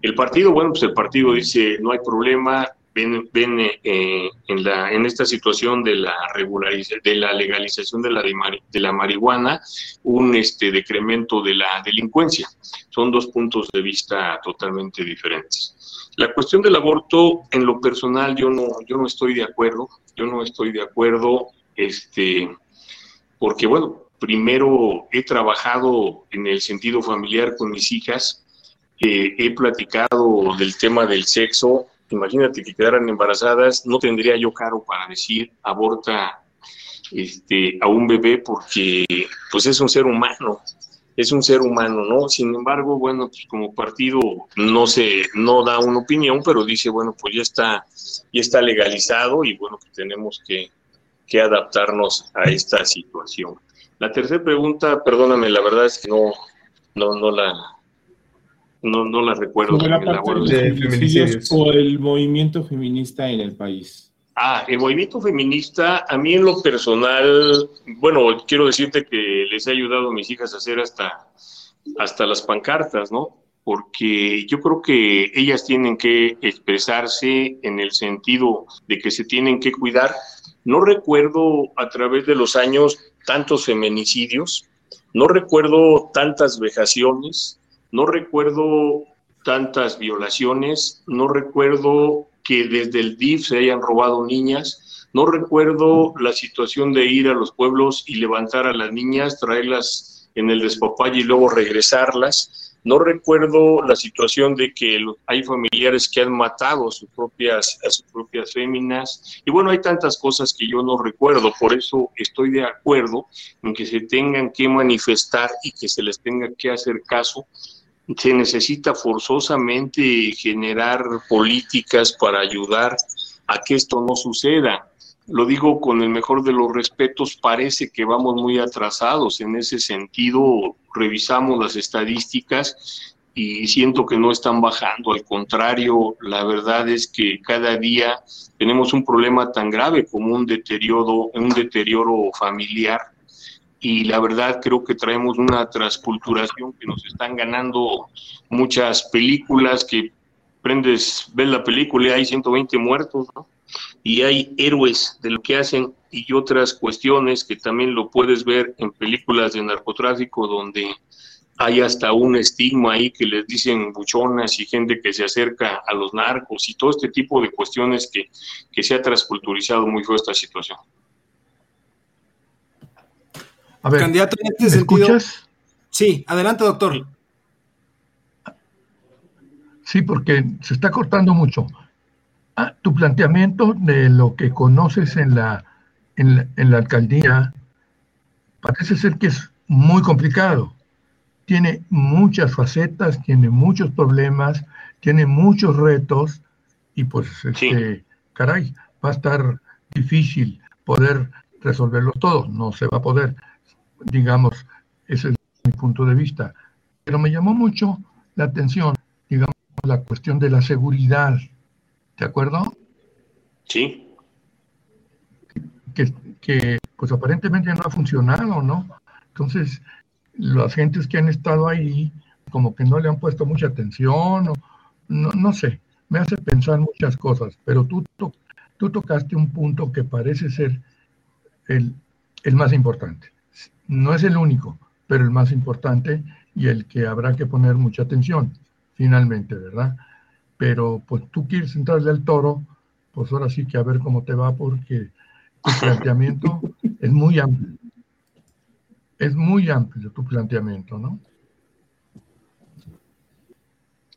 El partido, bueno, pues el partido dice, no hay problema, ven, ven eh, en, la, en esta situación de la regularización, de la legalización de la, de la marihuana, un este, decremento de la delincuencia. Son dos puntos de vista totalmente diferentes. La cuestión del aborto, en lo personal, yo no, yo no estoy de acuerdo, yo no estoy de acuerdo, este, porque bueno, primero he trabajado en el sentido familiar con mis hijas, eh, he platicado del tema del sexo, imagínate que quedaran embarazadas, no tendría yo caro para decir aborta este, a un bebé porque pues es un ser humano, es un ser humano, ¿no? Sin embargo, bueno, pues como partido no se, no da una opinión, pero dice, bueno, pues ya está, ya está legalizado y bueno, pues tenemos que, que adaptarnos a esta situación. La tercera pregunta, perdóname, la verdad es que no, no, no la, no, no la recuerdo. Sobre la de o el movimiento feminista en el país. Ah, el movimiento feminista, a mí en lo personal, bueno, quiero decirte que les he ayudado a mis hijas a hacer hasta, hasta las pancartas, ¿no? Porque yo creo que ellas tienen que expresarse en el sentido de que se tienen que cuidar no recuerdo a través de los años tantos feminicidios, no recuerdo tantas vejaciones, no recuerdo tantas violaciones, no recuerdo que desde el DIF se hayan robado niñas, no recuerdo la situación de ir a los pueblos y levantar a las niñas, traerlas en el despapalle y luego regresarlas. No recuerdo la situación de que hay familiares que han matado a sus propias, a sus propias féminas. Y bueno, hay tantas cosas que yo no recuerdo. Por eso estoy de acuerdo en que se tengan que manifestar y que se les tenga que hacer caso. Se necesita forzosamente generar políticas para ayudar a que esto no suceda lo digo con el mejor de los respetos, parece que vamos muy atrasados en ese sentido. Revisamos las estadísticas y siento que no están bajando. Al contrario, la verdad es que cada día tenemos un problema tan grave como un deterioro, un deterioro familiar. Y la verdad creo que traemos una transculturación que nos están ganando muchas películas que prendes, ves la película y hay 120 muertos, ¿no? Y hay héroes de lo que hacen y otras cuestiones que también lo puedes ver en películas de narcotráfico donde hay hasta un estigma ahí que les dicen buchonas y gente que se acerca a los narcos y todo este tipo de cuestiones que, que se ha transculturizado muy feo esta situación. A ver, Candidato, en este ¿me sentido. escuchas? Sí, adelante, doctor. Sí, porque se está cortando mucho. Ah, tu planteamiento de lo que conoces en la, en la, en la alcaldía parece ser que es muy complicado. Tiene muchas facetas, tiene muchos problemas, tiene muchos retos y pues, Sí. este, caray, va a estar difícil poder resolverlos todos. No se va a poder, digamos, ese es mi punto de vista. Pero me llamó mucho la atención, digamos, la cuestión de la seguridad. ¿De acuerdo? Sí, que, que, pues aparentemente no ha funcionado, ¿no? Entonces, las gentes que han estado ahí, como que no le han puesto mucha atención, o no, no sé, me hace pensar muchas cosas, pero tú, to- tú tocaste un punto que parece ser el, el más importante. No es el único, pero el más importante y el que habrá que poner mucha atención, finalmente, ¿verdad? Pero pues tú quieres entrarle al toro, pues ahora sí que a ver cómo te va, porque tu planteamiento es muy amplio. Es muy amplio tu planteamiento, ¿no?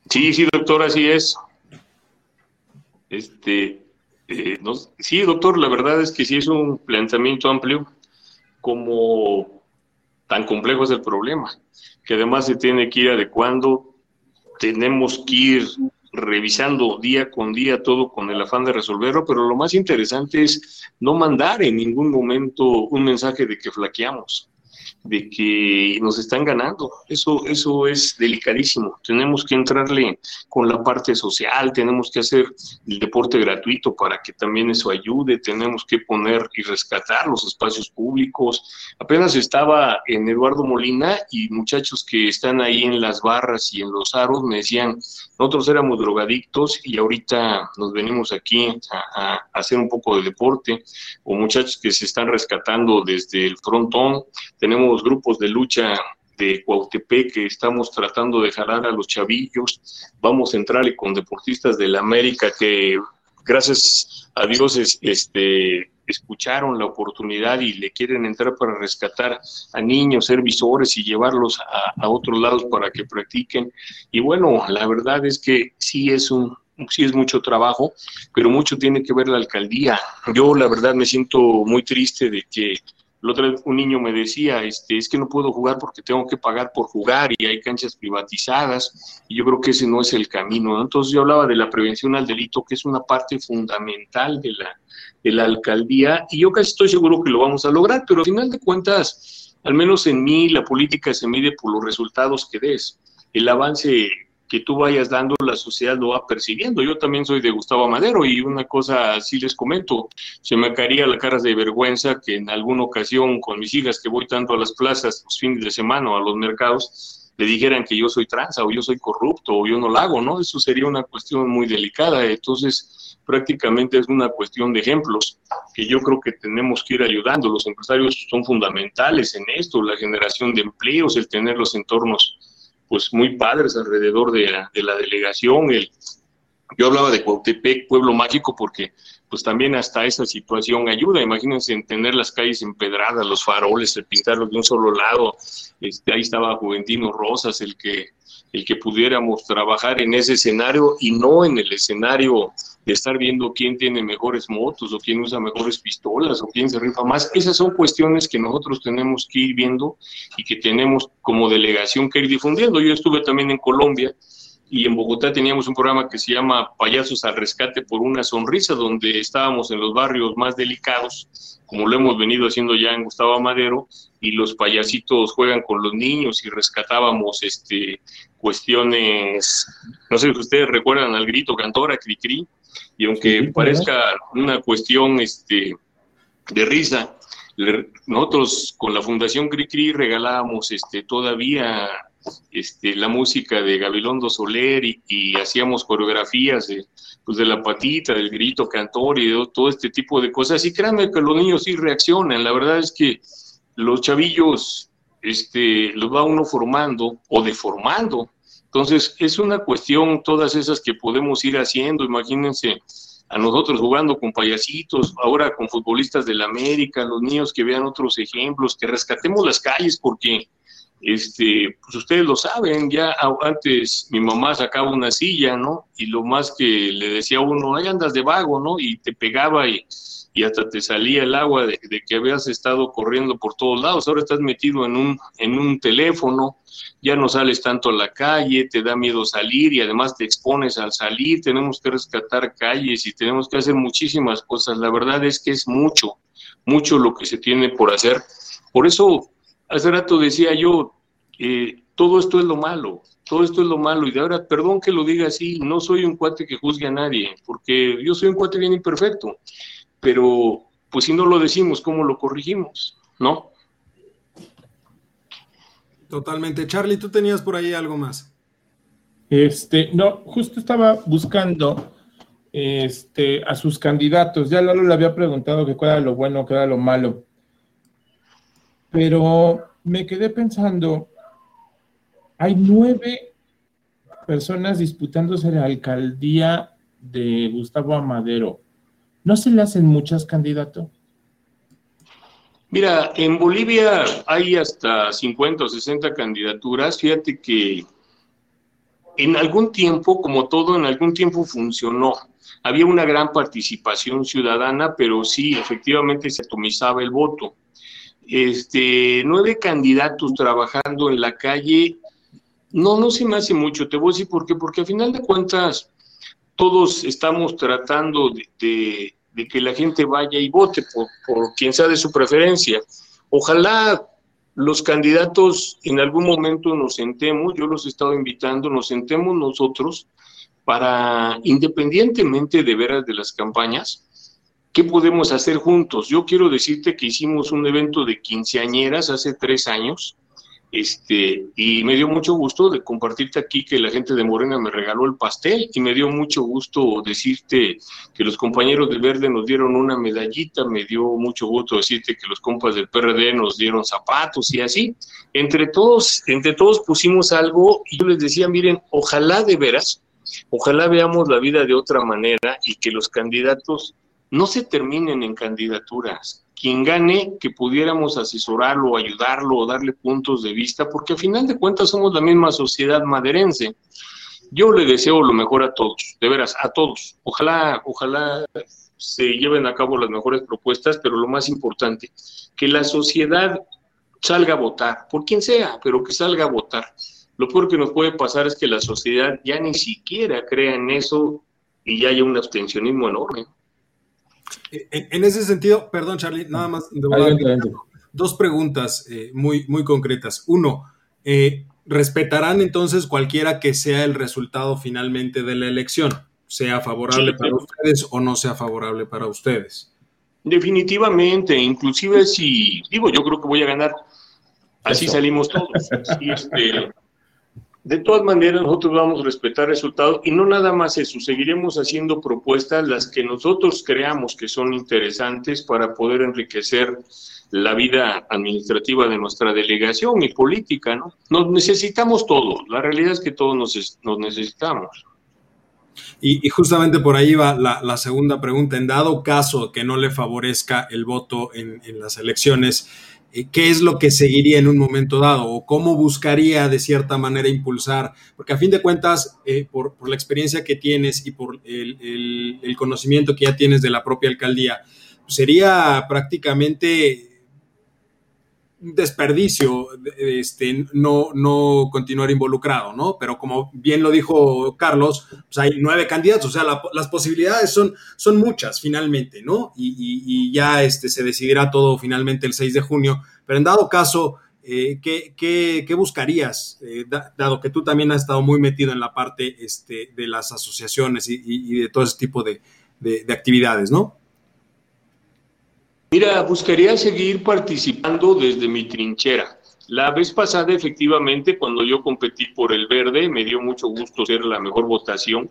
sí, sí, doctor, así es. Este, eh, no- sí, doctor, la verdad es que sí es un planteamiento amplio, como tan complejo es el problema, que además se tiene que ir adecuando, tenemos que ir revisando día con día todo con el afán de resolverlo, pero lo más interesante es no mandar en ningún momento un mensaje de que flaqueamos, de que nos están ganando. Eso, eso es delicadísimo. Tenemos que entrarle con la parte social, tenemos que hacer el deporte gratuito para que también eso ayude, tenemos que poner y rescatar los espacios públicos. Apenas estaba en Eduardo Molina y muchachos que están ahí en las barras y en los aros me decían, nosotros éramos drogadictos y ahorita nos venimos aquí a, a hacer un poco de deporte, o muchachos que se están rescatando desde el frontón, tenemos grupos de lucha de Cuautepec que estamos tratando de jalar a los chavillos, vamos a entrarle con deportistas de la América que gracias a Dios es- este, escucharon la oportunidad y le quieren entrar para rescatar a niños, ser visores y llevarlos a, a otros lados para que practiquen. Y bueno, la verdad es que sí es un sí es mucho trabajo, pero mucho tiene que ver la alcaldía. Yo la verdad me siento muy triste de que otra vez un niño me decía, este, es que no puedo jugar porque tengo que pagar por jugar y hay canchas privatizadas y yo creo que ese no es el camino. ¿no? Entonces yo hablaba de la prevención al delito, que es una parte fundamental de la, de la alcaldía y yo casi estoy seguro que lo vamos a lograr, pero al final de cuentas, al menos en mí, la política se mide por los resultados que des. El avance que tú vayas dando, la sociedad lo va percibiendo. Yo también soy de Gustavo Madero y una cosa así les comento, se me caería la cara de vergüenza que en alguna ocasión con mis hijas que voy tanto a las plazas los fines de semana o a los mercados, le dijeran que yo soy tranza o yo soy corrupto o yo no lo hago, ¿no? Eso sería una cuestión muy delicada. Entonces, prácticamente es una cuestión de ejemplos que yo creo que tenemos que ir ayudando. Los empresarios son fundamentales en esto, la generación de empleos, el tener los entornos pues muy padres alrededor de la, de la delegación. El, yo hablaba de Cuautepec, pueblo mágico, porque pues también hasta esa situación ayuda. Imagínense en tener las calles empedradas, los faroles, el pintarlos de un solo lado. Este, ahí estaba Juventino Rosas, el que, el que pudiéramos trabajar en ese escenario y no en el escenario de estar viendo quién tiene mejores motos o quién usa mejores pistolas o quién se rifa más. Esas son cuestiones que nosotros tenemos que ir viendo y que tenemos como delegación que ir difundiendo. Yo estuve también en Colombia y en Bogotá teníamos un programa que se llama Payasos al Rescate por una Sonrisa, donde estábamos en los barrios más delicados, como lo hemos venido haciendo ya en Gustavo Amadero, y los payasitos juegan con los niños y rescatábamos este, cuestiones, no sé si ustedes recuerdan al grito cantora, Cricri, y aunque Sí, parezca una cuestión este, de risa, nosotros con la Fundación Cricri regalábamos este, todavía este, la música de Gabilondo Soler y, hacíamos coreografías de, pues de la patita, del grito cantor y de todo este tipo de cosas. Y créanme que los niños sí reaccionan. La verdad es que los chavillos este, los va uno formando o deformando. Entonces, es una cuestión, todas esas que podemos ir haciendo. Imagínense a nosotros jugando con payasitos, ahora con futbolistas del América, los niños que vean otros ejemplos, que rescatemos las calles porque este, pues ustedes lo saben, ya antes mi mamá sacaba una silla, ¿no? Y lo más que le decía a uno, ahí andas de vago, ¿no? Y te pegaba y, y hasta te salía el agua de, que habías estado corriendo por todos lados. Ahora estás metido en un, en un teléfono, ya no sales tanto a la calle, te da miedo salir y además te expones al salir. Tenemos que rescatar calles y tenemos que hacer muchísimas cosas. La verdad es que es mucho, mucho lo que se tiene por hacer. Por eso hace rato decía yo, eh, todo esto es lo malo, todo esto es lo malo. Y de ahora, perdón que lo diga así, no soy un cuate que juzgue a nadie, porque yo soy un cuate bien imperfecto. Pero, pues si no lo decimos, ¿cómo lo corregimos? ¿No? Totalmente. Charlie, tú tenías por ahí algo más. Este, no, justo estaba buscando este, a sus candidatos. Ya Lalo le había preguntado que cuál era lo bueno, qué era lo malo. Pero me quedé pensando, hay nueve personas disputándose la alcaldía de Gustavo Amadero. ¿No se le hacen muchas candidatos? Mira, en Bolivia hay hasta 50 o 60 candidaturas. Fíjate que en algún tiempo, como todo, en algún tiempo funcionó. Había una gran participación ciudadana, pero sí, efectivamente se atomizaba el voto este, nueve candidatos trabajando en la calle, no, no se me hace mucho, te voy a decir por qué, porque al final de cuentas todos estamos tratando de, que la gente vaya y vote por, por quien sea de su preferencia. Ojalá los candidatos en algún momento nos sentemos, yo los he estado invitando, nos sentemos nosotros para, independientemente de veras de las campañas, ¿Qué podemos hacer juntos? Yo quiero decirte que hicimos un evento de quinceañeras hace tres años, este, y me dio mucho gusto de compartirte aquí que la gente de Morena me regaló el pastel y me dio mucho gusto decirte que los compañeros de Verde nos dieron una medallita, me dio mucho gusto decirte que los compas del PRD nos dieron zapatos y así. Entre todos, entre todos pusimos algo y yo les decía, miren, ojalá de veras, ojalá veamos la vida de otra manera y que los candidatos no se terminen en candidaturas. Quien gane, que pudiéramos asesorarlo, ayudarlo o darle puntos de vista, porque al final de cuentas somos la misma sociedad maderense. Yo le deseo lo mejor a todos, de veras, a todos. Ojalá, ojalá se lleven a cabo las mejores propuestas, pero lo más importante, que la sociedad salga a votar, por quien sea, pero que salga a votar. Lo peor que nos puede pasar es que la sociedad ya ni siquiera crea en eso y ya haya un abstencionismo enorme. En, ese sentido, perdón Charlie, nada más dos preguntas eh, muy, muy concretas. Uno, eh, ¿respetarán entonces cualquiera que sea el resultado finalmente de la elección, sea favorable para ustedes o no sea favorable para ustedes? Definitivamente, inclusive si, digo, yo creo que voy a ganar, así salimos todos. Este, de todas maneras, nosotros vamos a respetar resultados y no nada más eso, seguiremos haciendo propuestas las que nosotros creamos que son interesantes para poder enriquecer la vida administrativa de nuestra delegación y política, ¿no? Nos necesitamos todos, la realidad es que todos nos, nos necesitamos. Y, justamente por ahí va la, segunda pregunta. En dado caso que no le favorezca el voto en, en las elecciones, qué es lo que seguiría en un momento dado o cómo buscaría de cierta manera impulsar, porque a fin de cuentas, eh, por, la experiencia que tienes y por el, conocimiento que ya tienes de la propia alcaldía, sería prácticamente desperdicio este, no, no continuar involucrado, ¿no? Pero como bien lo dijo Carlos, pues hay nueve candidatos, o sea, las posibilidades son, son muchas finalmente, ¿no? Y, ya este, se decidirá todo finalmente el 6 de junio, pero en dado caso, eh, ¿qué, buscarías, eh, dado que tú también has estado muy metido en la parte este, de las asociaciones y, de todo ese tipo de, de actividades, ¿no? Mira, buscaría seguir participando desde mi trinchera. La vez pasada, efectivamente, cuando yo competí por el verde, me dio mucho gusto ser la mejor votación.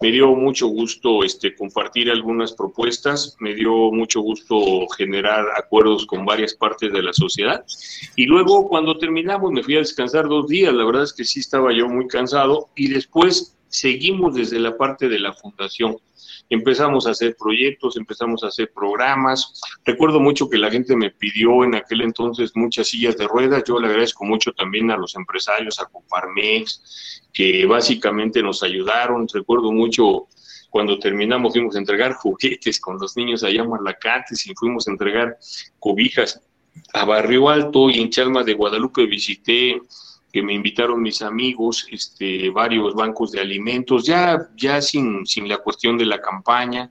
Me dio mucho gusto este, compartir algunas propuestas, me dio mucho gusto generar acuerdos con varias partes de la sociedad. Y luego, cuando terminamos, me fui a descansar dos días. La verdad es que sí estaba yo muy cansado. Y después seguimos desde la parte de la fundación empezamos a hacer proyectos, empezamos a hacer programas. Recuerdo mucho que la gente me pidió en aquel entonces muchas sillas de ruedas. Yo le agradezco mucho también a los empresarios, a Coparmex, que básicamente nos ayudaron. Recuerdo mucho cuando terminamos fuimos a entregar juguetes con los niños allá en Malacates y fuimos a entregar cobijas a Barrio Alto y en Chalma de Guadalupe visité que me invitaron mis amigos, este, varios bancos de alimentos, ya, ya sin, sin la cuestión de la campaña,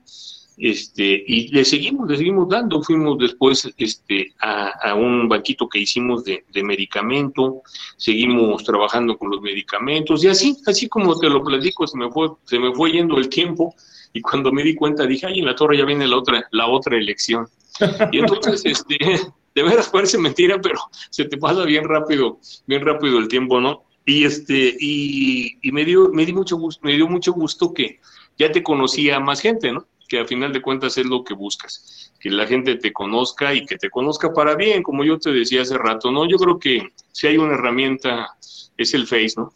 este, y le seguimos, le seguimos dando. Fuimos después este, a, un banquito que hicimos de, de, medicamento, seguimos trabajando con los medicamentos, y así, así como te lo platico, se me fue, se me fue yendo el tiempo, y cuando me di cuenta dije, ay, en la torre ya viene la otra, la otra elección. Y entonces, este, de veras parece mentira, pero se te pasa bien rápido, bien rápido el tiempo, ¿no? Y este, y, me dio, me di mucho gusto, me dio mucho gusto que ya te conocía más gente, ¿no? Que a final de cuentas es lo que buscas, que la gente te conozca y que te conozca para bien, como yo te decía hace rato, ¿no? Yo creo que si hay una herramienta, es el Face, ¿no?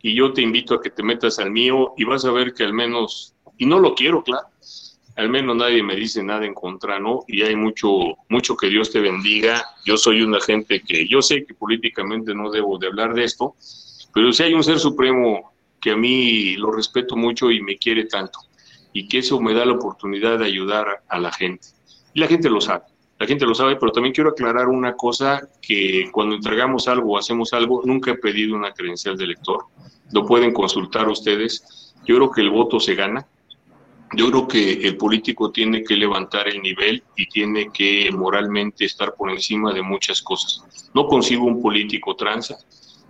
Y yo te invito a que te metas al mío y vas a ver que al menos, y no lo quiero, claro, al menos nadie me dice nada en contra, ¿no? Y hay mucho, mucho que Dios te bendiga. Yo soy una gente que, yo sé que políticamente no debo de hablar de esto, pero si hay un ser supremo que a mí lo respeto mucho y me quiere tanto, y que eso me da la oportunidad de ayudar a la gente. Y la gente lo sabe, la gente lo sabe, pero también quiero aclarar una cosa, que cuando entregamos algo o hacemos algo, nunca he pedido una credencial de elector. Lo pueden consultar ustedes. Yo creo que el voto se gana, yo creo que el político tiene que levantar el nivel y tiene que moralmente estar por encima de muchas cosas. No concibo un político tranza,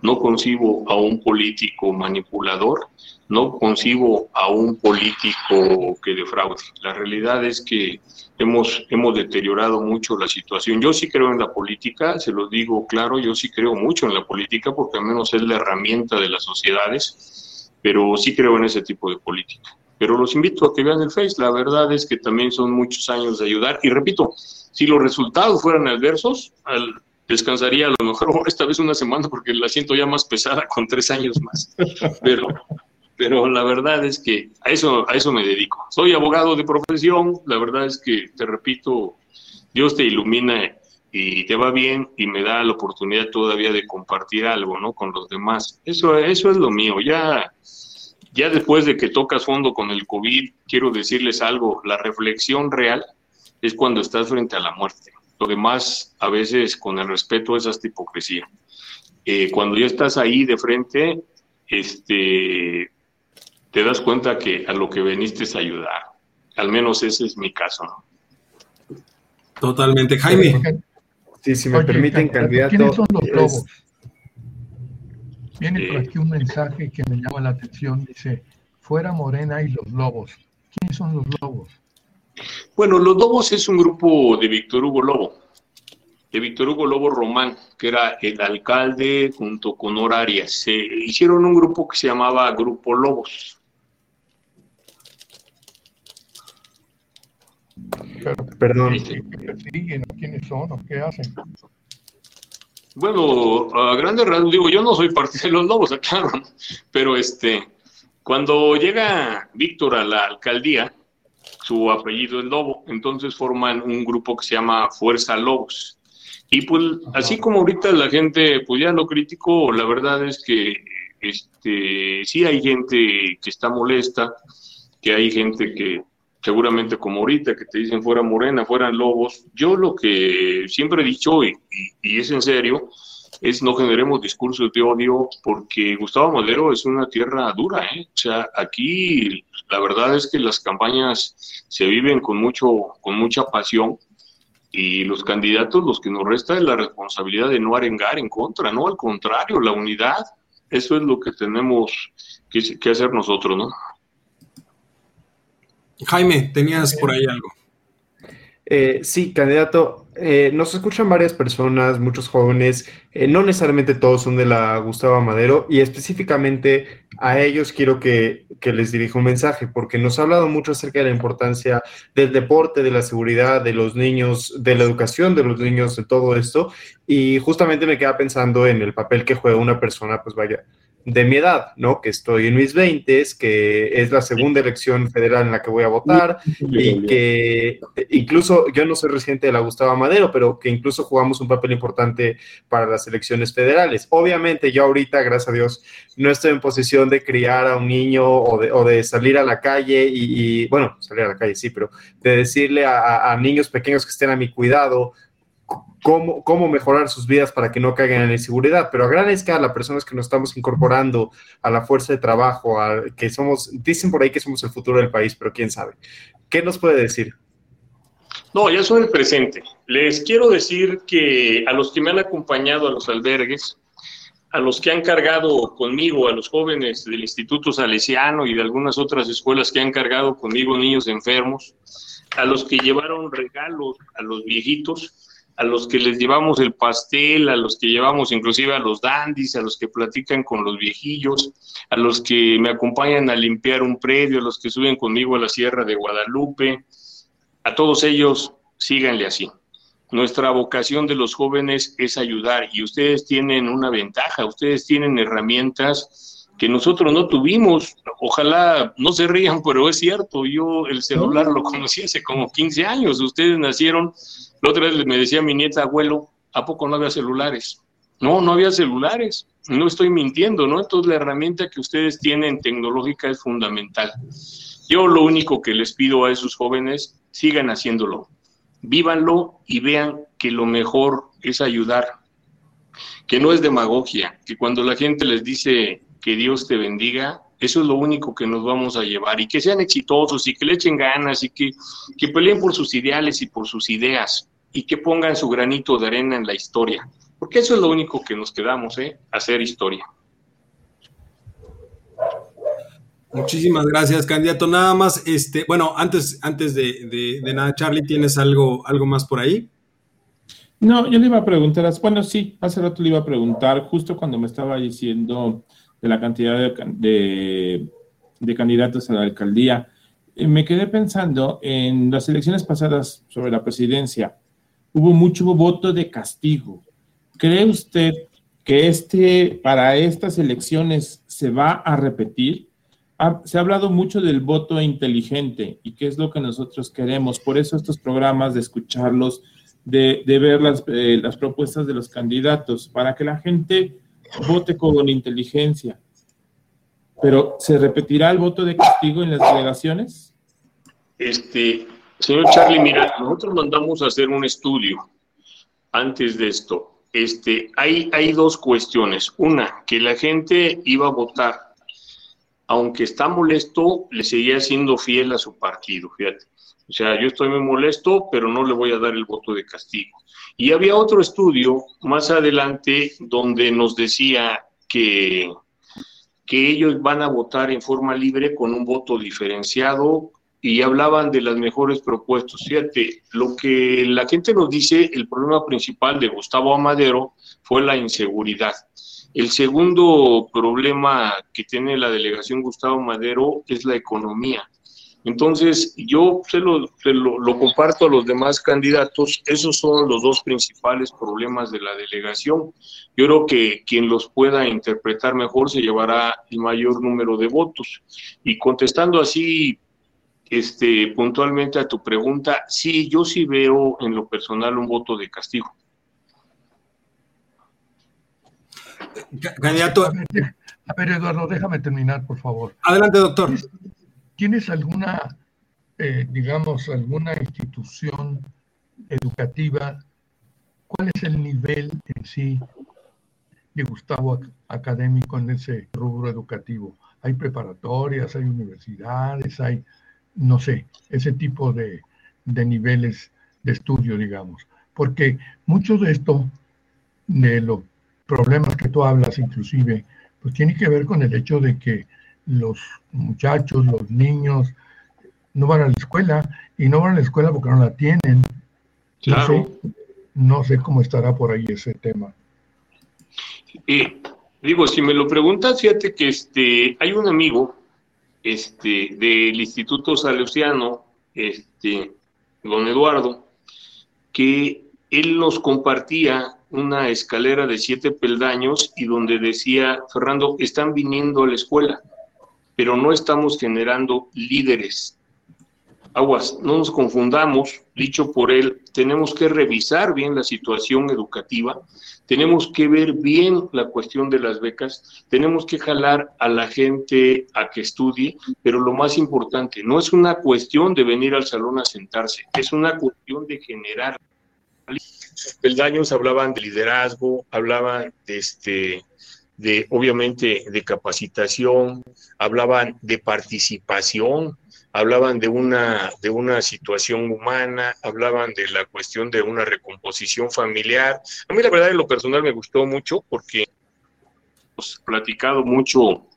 no concibo a un político manipulador, no concibo a un político que defraude. La realidad es que hemos, hemos deteriorado mucho la situación. Yo sí creo en la política, se lo digo claro, yo sí creo mucho en la política porque al menos es la herramienta de las sociedades, pero sí creo en ese tipo de política pero los invito a que vean el Face. La verdad es que también son muchos años de ayudar. Y repito, si los resultados fueran adversos, descansaría a lo mejor esta vez una semana porque la siento ya más pesada con tres años más. Pero, pero la verdad es que a eso, a eso me dedico. Soy abogado de profesión. La verdad es que, te repito, Dios te ilumina y te va bien y me da la oportunidad todavía de compartir algo, ¿no? Con los demás. Eso, eso es lo mío. Ya ya después de que tocas fondo con el COVID, quiero decirles algo, la reflexión real es cuando estás frente a la muerte. Lo demás, a veces, con el respeto, es hasta hipocresía. Eh, cuando ya estás ahí de frente, este, te das cuenta que a lo que veniste es ayudar. Al menos ese es mi caso. Totalmente. Jaime. Sí, si me permiten, candidato. ¿Quiénes son los lobos? Viene por aquí un mensaje que me llama la atención. Dice, fuera Morena y los lobos. ¿Quiénes son los lobos? Bueno, los lobos es un grupo de Víctor Hugo Lobo, de Víctor Hugo Lobo Román, que era el alcalde junto con Horarias. Se hicieron un grupo que se llamaba Grupo Lobos. Perdón. ¿Quiénes son o qué hacen? Bueno, a grandes rasgos, digo, yo no soy parte de los lobos, claro, pero este, cuando llega Víctor a la alcaldía, su apellido es Lobo, entonces forman un grupo que se llama Fuerza Lobos. Y pues, así como ahorita la gente, pues ya lo critico, la verdad es que este, sí hay gente que está molesta, que hay gente que seguramente como ahorita que te dicen fuera morena, fueran lobos, yo lo que siempre he dicho, y, es en serio, es no generemos discursos de odio, porque Gustavo Madero es una tierra dura, ¿eh? O sea, aquí la verdad es que las campañas se viven con, mucho, con mucha pasión, y los candidatos, los que nos resta es la responsabilidad de no arengar en contra, no, al contrario, la unidad, eso es lo que tenemos que hacer nosotros, ¿no? Jaime, tenías por ahí algo. Eh, sí, candidato. Eh, nos escuchan varias personas, muchos jóvenes, eh, no necesariamente todos son de la Gustavo Madero y específicamente a ellos quiero que, que, les dirija un mensaje porque nos ha hablado mucho acerca de la importancia del deporte, de la seguridad, de los niños, de la educación de los niños, de todo esto y justamente me queda pensando en el papel que juega una persona, pues vaya, de mi edad, ¿no? Que estoy en mis 20, que es la segunda elección federal en la que voy a votar y que incluso yo no soy residente de la Gustavo Madero, pero que incluso jugamos un papel importante para las elecciones federales. Obviamente yo ahorita, gracias a Dios, no estoy en posición de criar a un niño o de, o de salir a la calle y, bueno, salir a la calle sí, pero de decirle a, a niños pequeños que estén a mi cuidado cómo, cómo mejorar sus vidas para que no caigan en la inseguridad, pero a gran escala, personas que nos estamos incorporando a la fuerza de trabajo, a, que somos, dicen por ahí que somos el futuro del país, pero quién sabe. ¿Qué nos puede decir? No, ya soy el presente. Les quiero decir que a los que me han acompañado a los albergues, a los que han cargado conmigo, a los jóvenes del Instituto Salesiano y de algunas otras escuelas que han cargado conmigo niños enfermos, a los que llevaron regalos a los viejitos, a los que les llevamos el pastel, a los que llevamos inclusive a los dandis, a los que platican con los viejillos, a los que me acompañan a limpiar un predio, a los que suben conmigo a la Sierra de Guadalupe, a todos ellos síganle así. Nuestra vocación de los jóvenes es ayudar y ustedes tienen una ventaja, ustedes tienen herramientas que nosotros no tuvimos. Ojalá no se rían, pero es cierto, yo el celular lo conocí hace como 15 años, ustedes nacieron la otra vez me decía mi nieta, abuelo, ¿a poco no había celulares? No, no había celulares. No estoy mintiendo, ¿no? Entonces la herramienta que ustedes tienen tecnológica es fundamental. Yo lo único que les pido a esos jóvenes, sigan haciéndolo. Vívanlo y vean que lo mejor es ayudar. Que no es demagogia, que cuando la gente les dice que Dios te bendiga, eso es lo único que nos vamos a llevar y que sean exitosos y que le echen ganas y que, que peleen por sus ideales y por sus ideas y que pongan su granito de arena en la historia, porque eso es lo único que nos quedamos, ¿eh? Hacer historia. Muchísimas gracias, candidato. Nada más, este, bueno, antes, antes de, nada, Charlie, ¿tienes algo, algo más por ahí? No, yo le iba a preguntar, bueno, sí, hace rato le iba a preguntar, justo cuando me estaba diciendo de la cantidad de, de candidatos a la alcaldía, eh, me quedé pensando en las elecciones pasadas sobre la presidencia hubo mucho voto de castigo. ¿Cree usted que este, para estas elecciones se va a repetir? se ha hablado mucho del voto inteligente y qué es lo que nosotros queremos. Por eso estos programas de escucharlos, de, ver las, eh, las propuestas de los candidatos, para que la gente vote con inteligencia. Pero ¿se repetirá el voto de castigo en las delegaciones? Este, Señor Charlie, mira, nosotros mandamos a hacer un estudio antes de esto. Este, hay, hay dos cuestiones. Una, que la gente iba a votar, aunque está molesto, le seguía siendo fiel a su partido, fíjate. O sea, yo estoy muy molesto, pero no le voy a dar el voto de castigo. Y había otro estudio más adelante donde nos decía que, que ellos van a votar en forma libre con un voto diferenciado y hablaban de las mejores propuestas. Fíjate, lo que la gente nos dice, el problema principal de Gustavo Amadero fue la inseguridad. El segundo problema que tiene la delegación Gustavo Madero es la economía. Entonces, yo se lo, lo, comparto a los demás candidatos. Esos son los dos principales problemas de la delegación. Yo creo que quien los pueda interpretar mejor se llevará el mayor número de votos. Y contestando así este, puntualmente a tu pregunta, sí, yo sí veo en lo personal un voto de castigo. Candidato. A ver, Eduardo, déjame terminar, por favor. Adelante, doctor. ¿Tienes alguna, eh, digamos, alguna institución educativa? ¿Cuál es el nivel en sí de Gustavo académico en ese rubro educativo? Hay preparatorias, hay universidades, hay no sé, ese tipo de, niveles de estudio, digamos. Porque mucho de esto, de los problemas que tú hablas inclusive, pues tiene que ver con el hecho de que los muchachos, los niños, no van a la escuela y no van a la escuela porque no la tienen claro. no sé cómo estará por ahí ese tema. Eh, digo, si me lo preguntas, fíjate que este, hay un amigo este, del Instituto Salesiano, este, don Eduardo, que él nos compartía una escalera de siete peldaños y donde decía, Fernando, están viniendo a la escuela, pero no estamos generando líderes. Aguas, no nos confundamos, dicho por él, tenemos que revisar bien la situación educativa, tenemos que ver bien la cuestión de las becas, tenemos que jalar a la gente a que estudie, pero lo más importante, no es una cuestión de venir al salón a sentarse, es una cuestión de generar peldaños hablaban de liderazgo, hablaban de este de obviamente de capacitación, hablaban de participación, hablaban de una de una situación humana, hablaban de la cuestión de una recomposición familiar. A mí la verdad en lo personal me gustó mucho porque hemos platicado mucho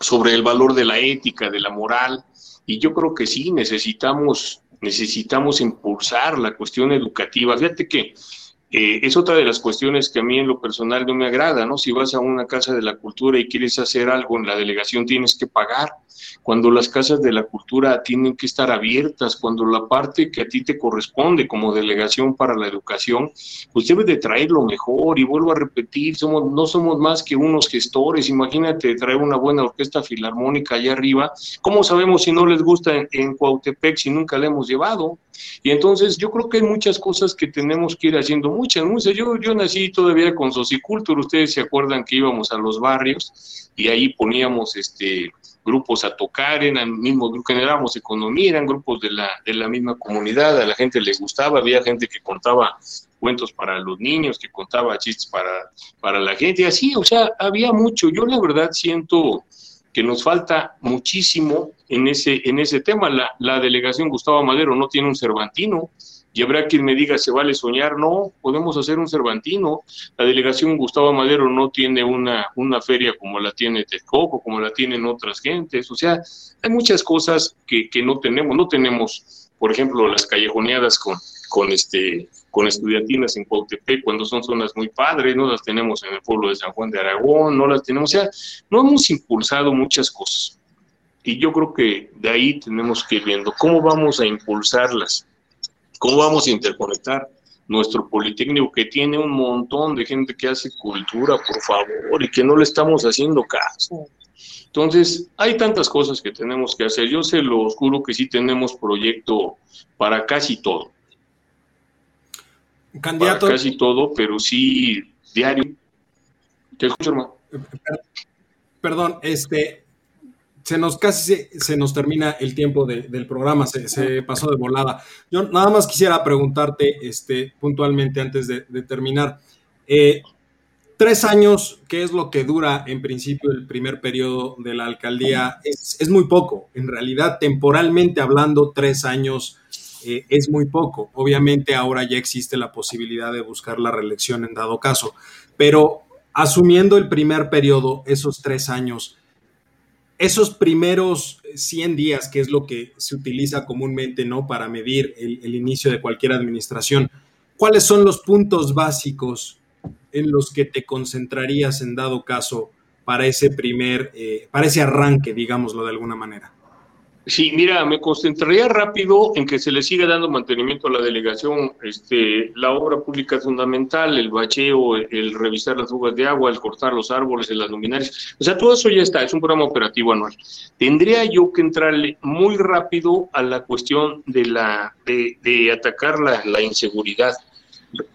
sobre el valor de la ética, de la moral, y yo creo que sí necesitamos necesitamos impulsar la cuestión educativa. Fíjate que eh, es otra de las cuestiones que a mí en lo personal no me agrada, ¿no? Si vas a una casa de la cultura y quieres hacer algo en la delegación, tienes que pagar. Cuando las casas de la cultura tienen que estar abiertas, cuando la parte que a ti te corresponde como delegación para la educación, pues debes de traer lo mejor. Y vuelvo a repetir, somos, no somos más que unos gestores. Imagínate traer una buena orquesta filarmónica allá arriba. ¿Cómo sabemos si no les gusta en, en Cuautepec si nunca la hemos llevado? Y entonces yo creo que hay muchas cosas que tenemos que ir haciendo, muchas, muchas. Yo, yo nací todavía con Socicultura, ustedes se acuerdan que íbamos a los barrios y ahí poníamos este grupos a tocar, en el mismo grupo, generábamos economía, eran grupos de la, de la misma comunidad, a la gente le gustaba, había gente que contaba cuentos para los niños, que contaba chistes para, para la gente, así, o sea, había mucho. Yo la verdad siento que nos falta muchísimo en ese, en ese tema. La, la delegación Gustavo Madero no tiene un Cervantino, y habrá quien me diga, ¿se vale soñar? No, podemos hacer un Cervantino. La delegación Gustavo Madero no tiene una, una feria como la tiene Texcoco, como la tienen otras gentes. O sea, hay muchas cosas que, que no tenemos. No tenemos, por ejemplo, las callejoneadas con, con, este, con estudiantinas en Cuautepec, cuando son zonas muy padres, no las tenemos en el pueblo de San Juan de Aragón, no las tenemos. O sea, no hemos impulsado muchas cosas. Y yo creo que de ahí tenemos que ir viendo cómo vamos a impulsarlas ¿Cómo vamos a interconectar nuestro Politécnico que tiene un montón de gente que hace cultura, por favor, y que no le estamos haciendo caso? Entonces, hay tantas cosas que tenemos que hacer. Yo se lo juro que sí tenemos proyecto para casi todo. Candidato. Para casi todo, pero sí diario. Te escucho, hermano. Perdón, este, se nos casi se, nos termina el tiempo del programa, se, pasó de volada. Yo nada más quisiera preguntarte este, puntualmente antes de, terminar. Eh, tres años, ¿qué es lo que dura en principio el primer periodo de la alcaldía? Es, muy poco. En realidad, temporalmente hablando, tres años eh, es muy poco. Obviamente ahora ya existe la posibilidad de buscar la reelección en dado caso, pero asumiendo el primer periodo, esos tres años, esos primeros 100 días, que es lo que se utiliza comúnmente ¿no? para medir el, inicio de cualquier administración, ¿cuáles son los puntos básicos en los que te concentrarías en dado caso para ese primer, eh, para ese arranque, digámoslo de alguna manera? Sí, mira, me concentraría rápido en que se le siga dando mantenimiento a la delegación. Este, la obra pública fundamental, el bacheo, el, revisar las fugas de agua, el cortar los árboles, las luminarias. O sea, todo eso ya está, es un programa operativo anual. Tendría yo que entrarle muy rápido a la cuestión de, la, de, de atacar la, la inseguridad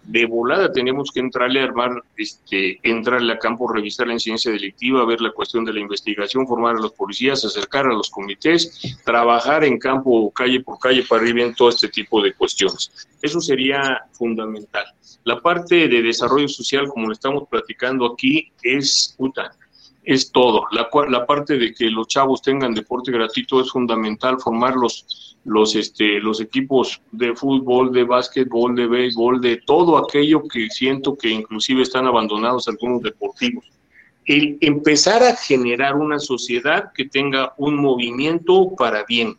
de volada tenemos que entrarle a armar, este, entrarle a campo, revisar la incidencia delictiva, ver la cuestión de la investigación, formar a los policías, acercar a los comités, trabajar en campo, calle por calle, para ir bien todo este tipo de cuestiones. Eso sería fundamental. La parte de desarrollo social, como lo estamos platicando aquí, es puta, es todo. La, la parte de que los chavos tengan deporte gratuito es fundamental, formarlos los, este, los equipos de fútbol, de básquetbol, de béisbol, de todo aquello que siento que inclusive están abandonados algunos deportivos. El empezar a generar una sociedad que tenga un movimiento para bien.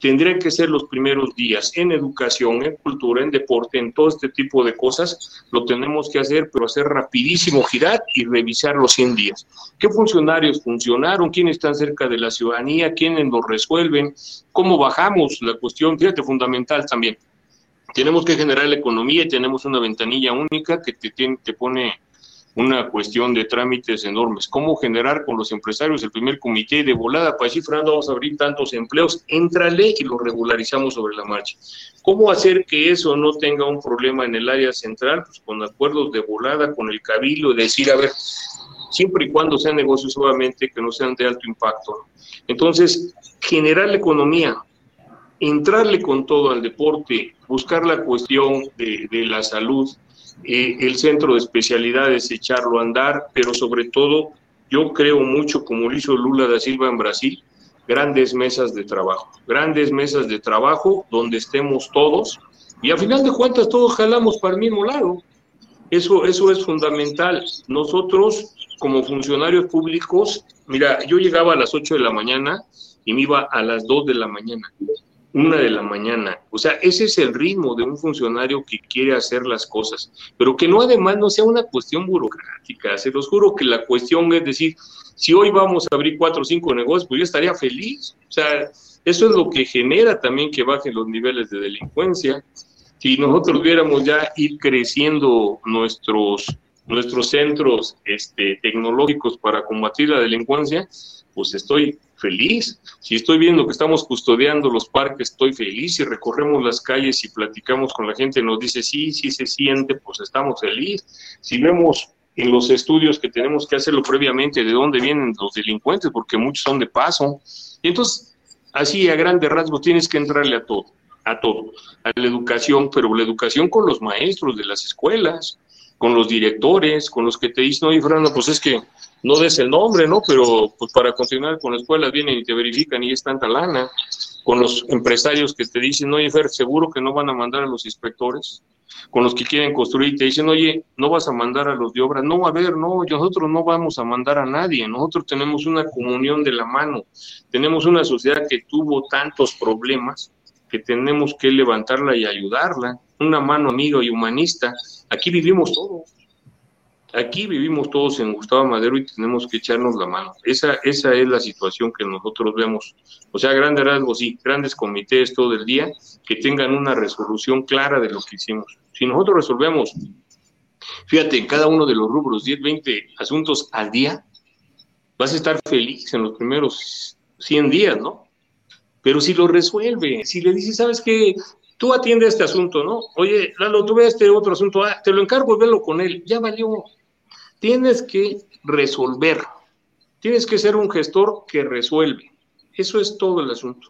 Tendrían que ser los primeros días en educación, en cultura, en deporte, en todo este tipo de cosas. Lo tenemos que hacer, pero hacer rapidísimo, girar y revisar los 100 días. ¿Qué funcionarios funcionaron? ¿Quiénes están cerca de la ciudadanía? ¿Quiénes nos resuelven? ¿Cómo bajamos la cuestión? Fíjate, fundamental también. Tenemos que generar la economía y tenemos una ventanilla única que te, te pone una cuestión de trámites enormes. ¿Cómo generar con los empresarios el primer comité de volada? Para decir, Fernando, vamos a abrir tantos empleos, entrale y lo regularizamos sobre la marcha. ¿Cómo hacer que eso no tenga un problema en el área central? Pues con acuerdos de volada, con el cabildo, decir, a ver, siempre y cuando sean negocios obviamente que no sean de alto impacto. Entonces, generar la economía, entrarle con todo al deporte, buscar la cuestión de la salud, eh, el centro de especialidades, echarlo a andar, pero sobre todo yo creo mucho, como lo hizo Lula da Silva en Brasil, grandes mesas de trabajo, grandes mesas de trabajo donde estemos todos y a final de cuentas todos jalamos para el mismo lado. Eso, eso es fundamental. Nosotros, como funcionarios públicos, mira, yo llegaba a las 8 de la mañana y me iba a las 2 de la mañana una de la mañana. O sea, ese es el ritmo de un funcionario que quiere hacer las cosas, pero que no además no sea una cuestión burocrática. Se los juro que la cuestión es decir, si hoy vamos a abrir cuatro o cinco negocios, pues yo estaría feliz. O sea, eso es lo que genera también que bajen los niveles de delincuencia. Si nosotros viéramos ya ir creciendo nuestros, nuestros centros este, tecnológicos para combatir la delincuencia, pues estoy feliz. Si estoy viendo que estamos custodiando los parques, estoy feliz. Si recorremos las calles y platicamos con la gente, nos dice sí, sí se siente, pues estamos felices. Si vemos en los estudios que tenemos que hacerlo previamente de dónde vienen los delincuentes, porque muchos son de paso. Y entonces, así a grandes rasgos, tienes que entrarle a todo, a todo, a la educación, pero la educación con los maestros de las escuelas, con los directores, con los que te dicen, oye, Fernando, pues es que no des el nombre, ¿no? Pero pues para continuar con la escuela vienen y te verifican y es tanta lana. Con los empresarios que te dicen, oye, Fer, seguro que no van a mandar a los inspectores. Con los que quieren construir, te dicen, oye, no vas a mandar a los de obra. No, a ver, no, nosotros no vamos a mandar a nadie. Nosotros tenemos una comunión de la mano. Tenemos una sociedad que tuvo tantos problemas que tenemos que levantarla y ayudarla. Una mano amiga y humanista. Aquí vivimos todos Aquí vivimos todos en Gustavo Madero y tenemos que echarnos la mano. Esa, esa es la situación que nosotros vemos. O sea, grandes rasgos, sí, grandes comités todo el día que tengan una resolución clara de lo que hicimos. Si nosotros resolvemos, fíjate, en cada uno de los rubros, 10, 20 asuntos al día, vas a estar feliz en los primeros 100 días, ¿no? Pero si lo resuelve, si le dices, ¿sabes qué? Tú atiende este asunto, ¿no? Oye, Lalo, tú ves este otro asunto, ah, te lo encargo, velo con él, ya valió. Tienes que resolver. Tienes que ser un gestor que resuelve. Eso es todo el asunto.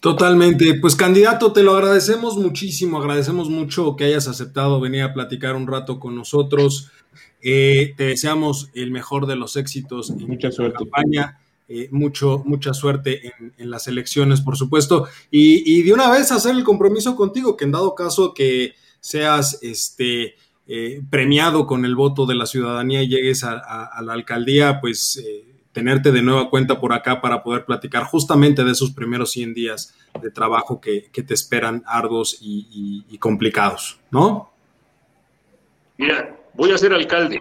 Totalmente. Pues candidato, te lo agradecemos muchísimo. Agradecemos mucho que hayas aceptado venir a platicar un rato con nosotros. Eh, te deseamos el mejor de los éxitos en Mucha suerte. campaña. Eh, mucho, mucha suerte en, las elecciones, por supuesto. Y, y, de una vez hacer el compromiso contigo, que en dado caso que seas este eh, premiado con el voto de la ciudadanía y llegues a, la alcaldía, pues eh, tenerte de nueva cuenta por acá para poder platicar justamente de esos primeros 100 días de trabajo que, te esperan arduos y, complicados, ¿no? Mira, voy a ser alcalde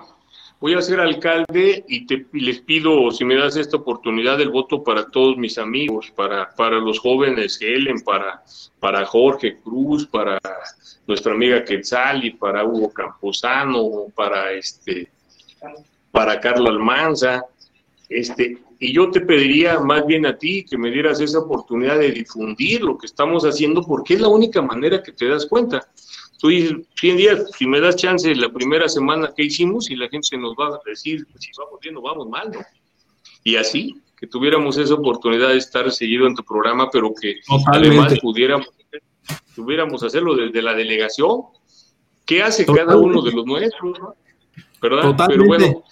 voy a ser alcalde y, te, les pido, si me das esta oportunidad, el voto para todos mis amigos, para, para los jóvenes Helen, para, para Jorge Cruz, para nuestra amiga Quetzal para Hugo Camposano, para este, para Carlos Almanza, este, y yo te pediría más bien a ti que me dieras esa oportunidad de difundir lo que estamos haciendo, porque es la única manera que te das cuenta. Tú dices, 100 días, si me das chance la primera semana que hicimos y la gente nos va a decir, pues, si vamos bien o vamos mal, ¿no? Y así, que tuviéramos esa oportunidad de estar seguido en tu programa, pero que además pudiéramos pudiéramos hacerlo desde la delegación. ¿Qué hace cada uno de los nuestros? ¿Verdad? Pero bueno.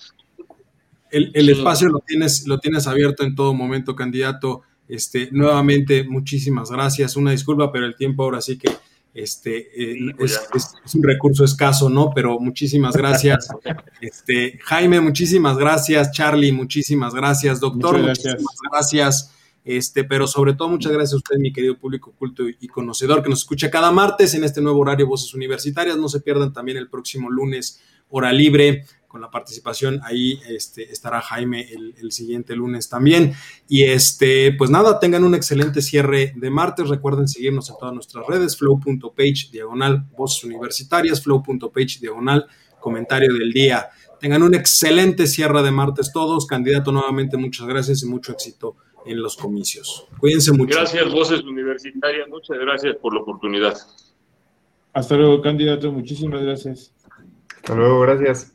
El, espacio lo tienes, lo tienes abierto en todo momento, candidato. Este, nuevamente, muchísimas gracias. Una disculpa, pero el tiempo ahora sí que este, eh, es, un recurso escaso, ¿no? Pero muchísimas gracias. Este, Jaime, muchísimas gracias. Charlie, muchísimas gracias. Doctor, muchísimas gracias. Este, pero sobre todo, muchas gracias a usted, mi querido público culto y conocedor, que nos escucha cada martes en este nuevo horario Voces Universitarias. No se pierdan también el próximo lunes, hora libre, con la participación. Ahí este, estará Jaime el, siguiente lunes también. Y este, pues nada, tengan un excelente cierre de martes. Recuerden seguirnos en todas nuestras redes, flow.page, diagonal, voces universitarias, flow.page, diagonal, comentario del día. Tengan un excelente cierre de martes todos. Candidato, nuevamente, muchas gracias y mucho éxito en los comicios. Cuídense mucho. Gracias, Voces Universitarias. Muchas gracias por la oportunidad. Hasta luego, candidato. Muchísimas gracias. Hasta luego, gracias.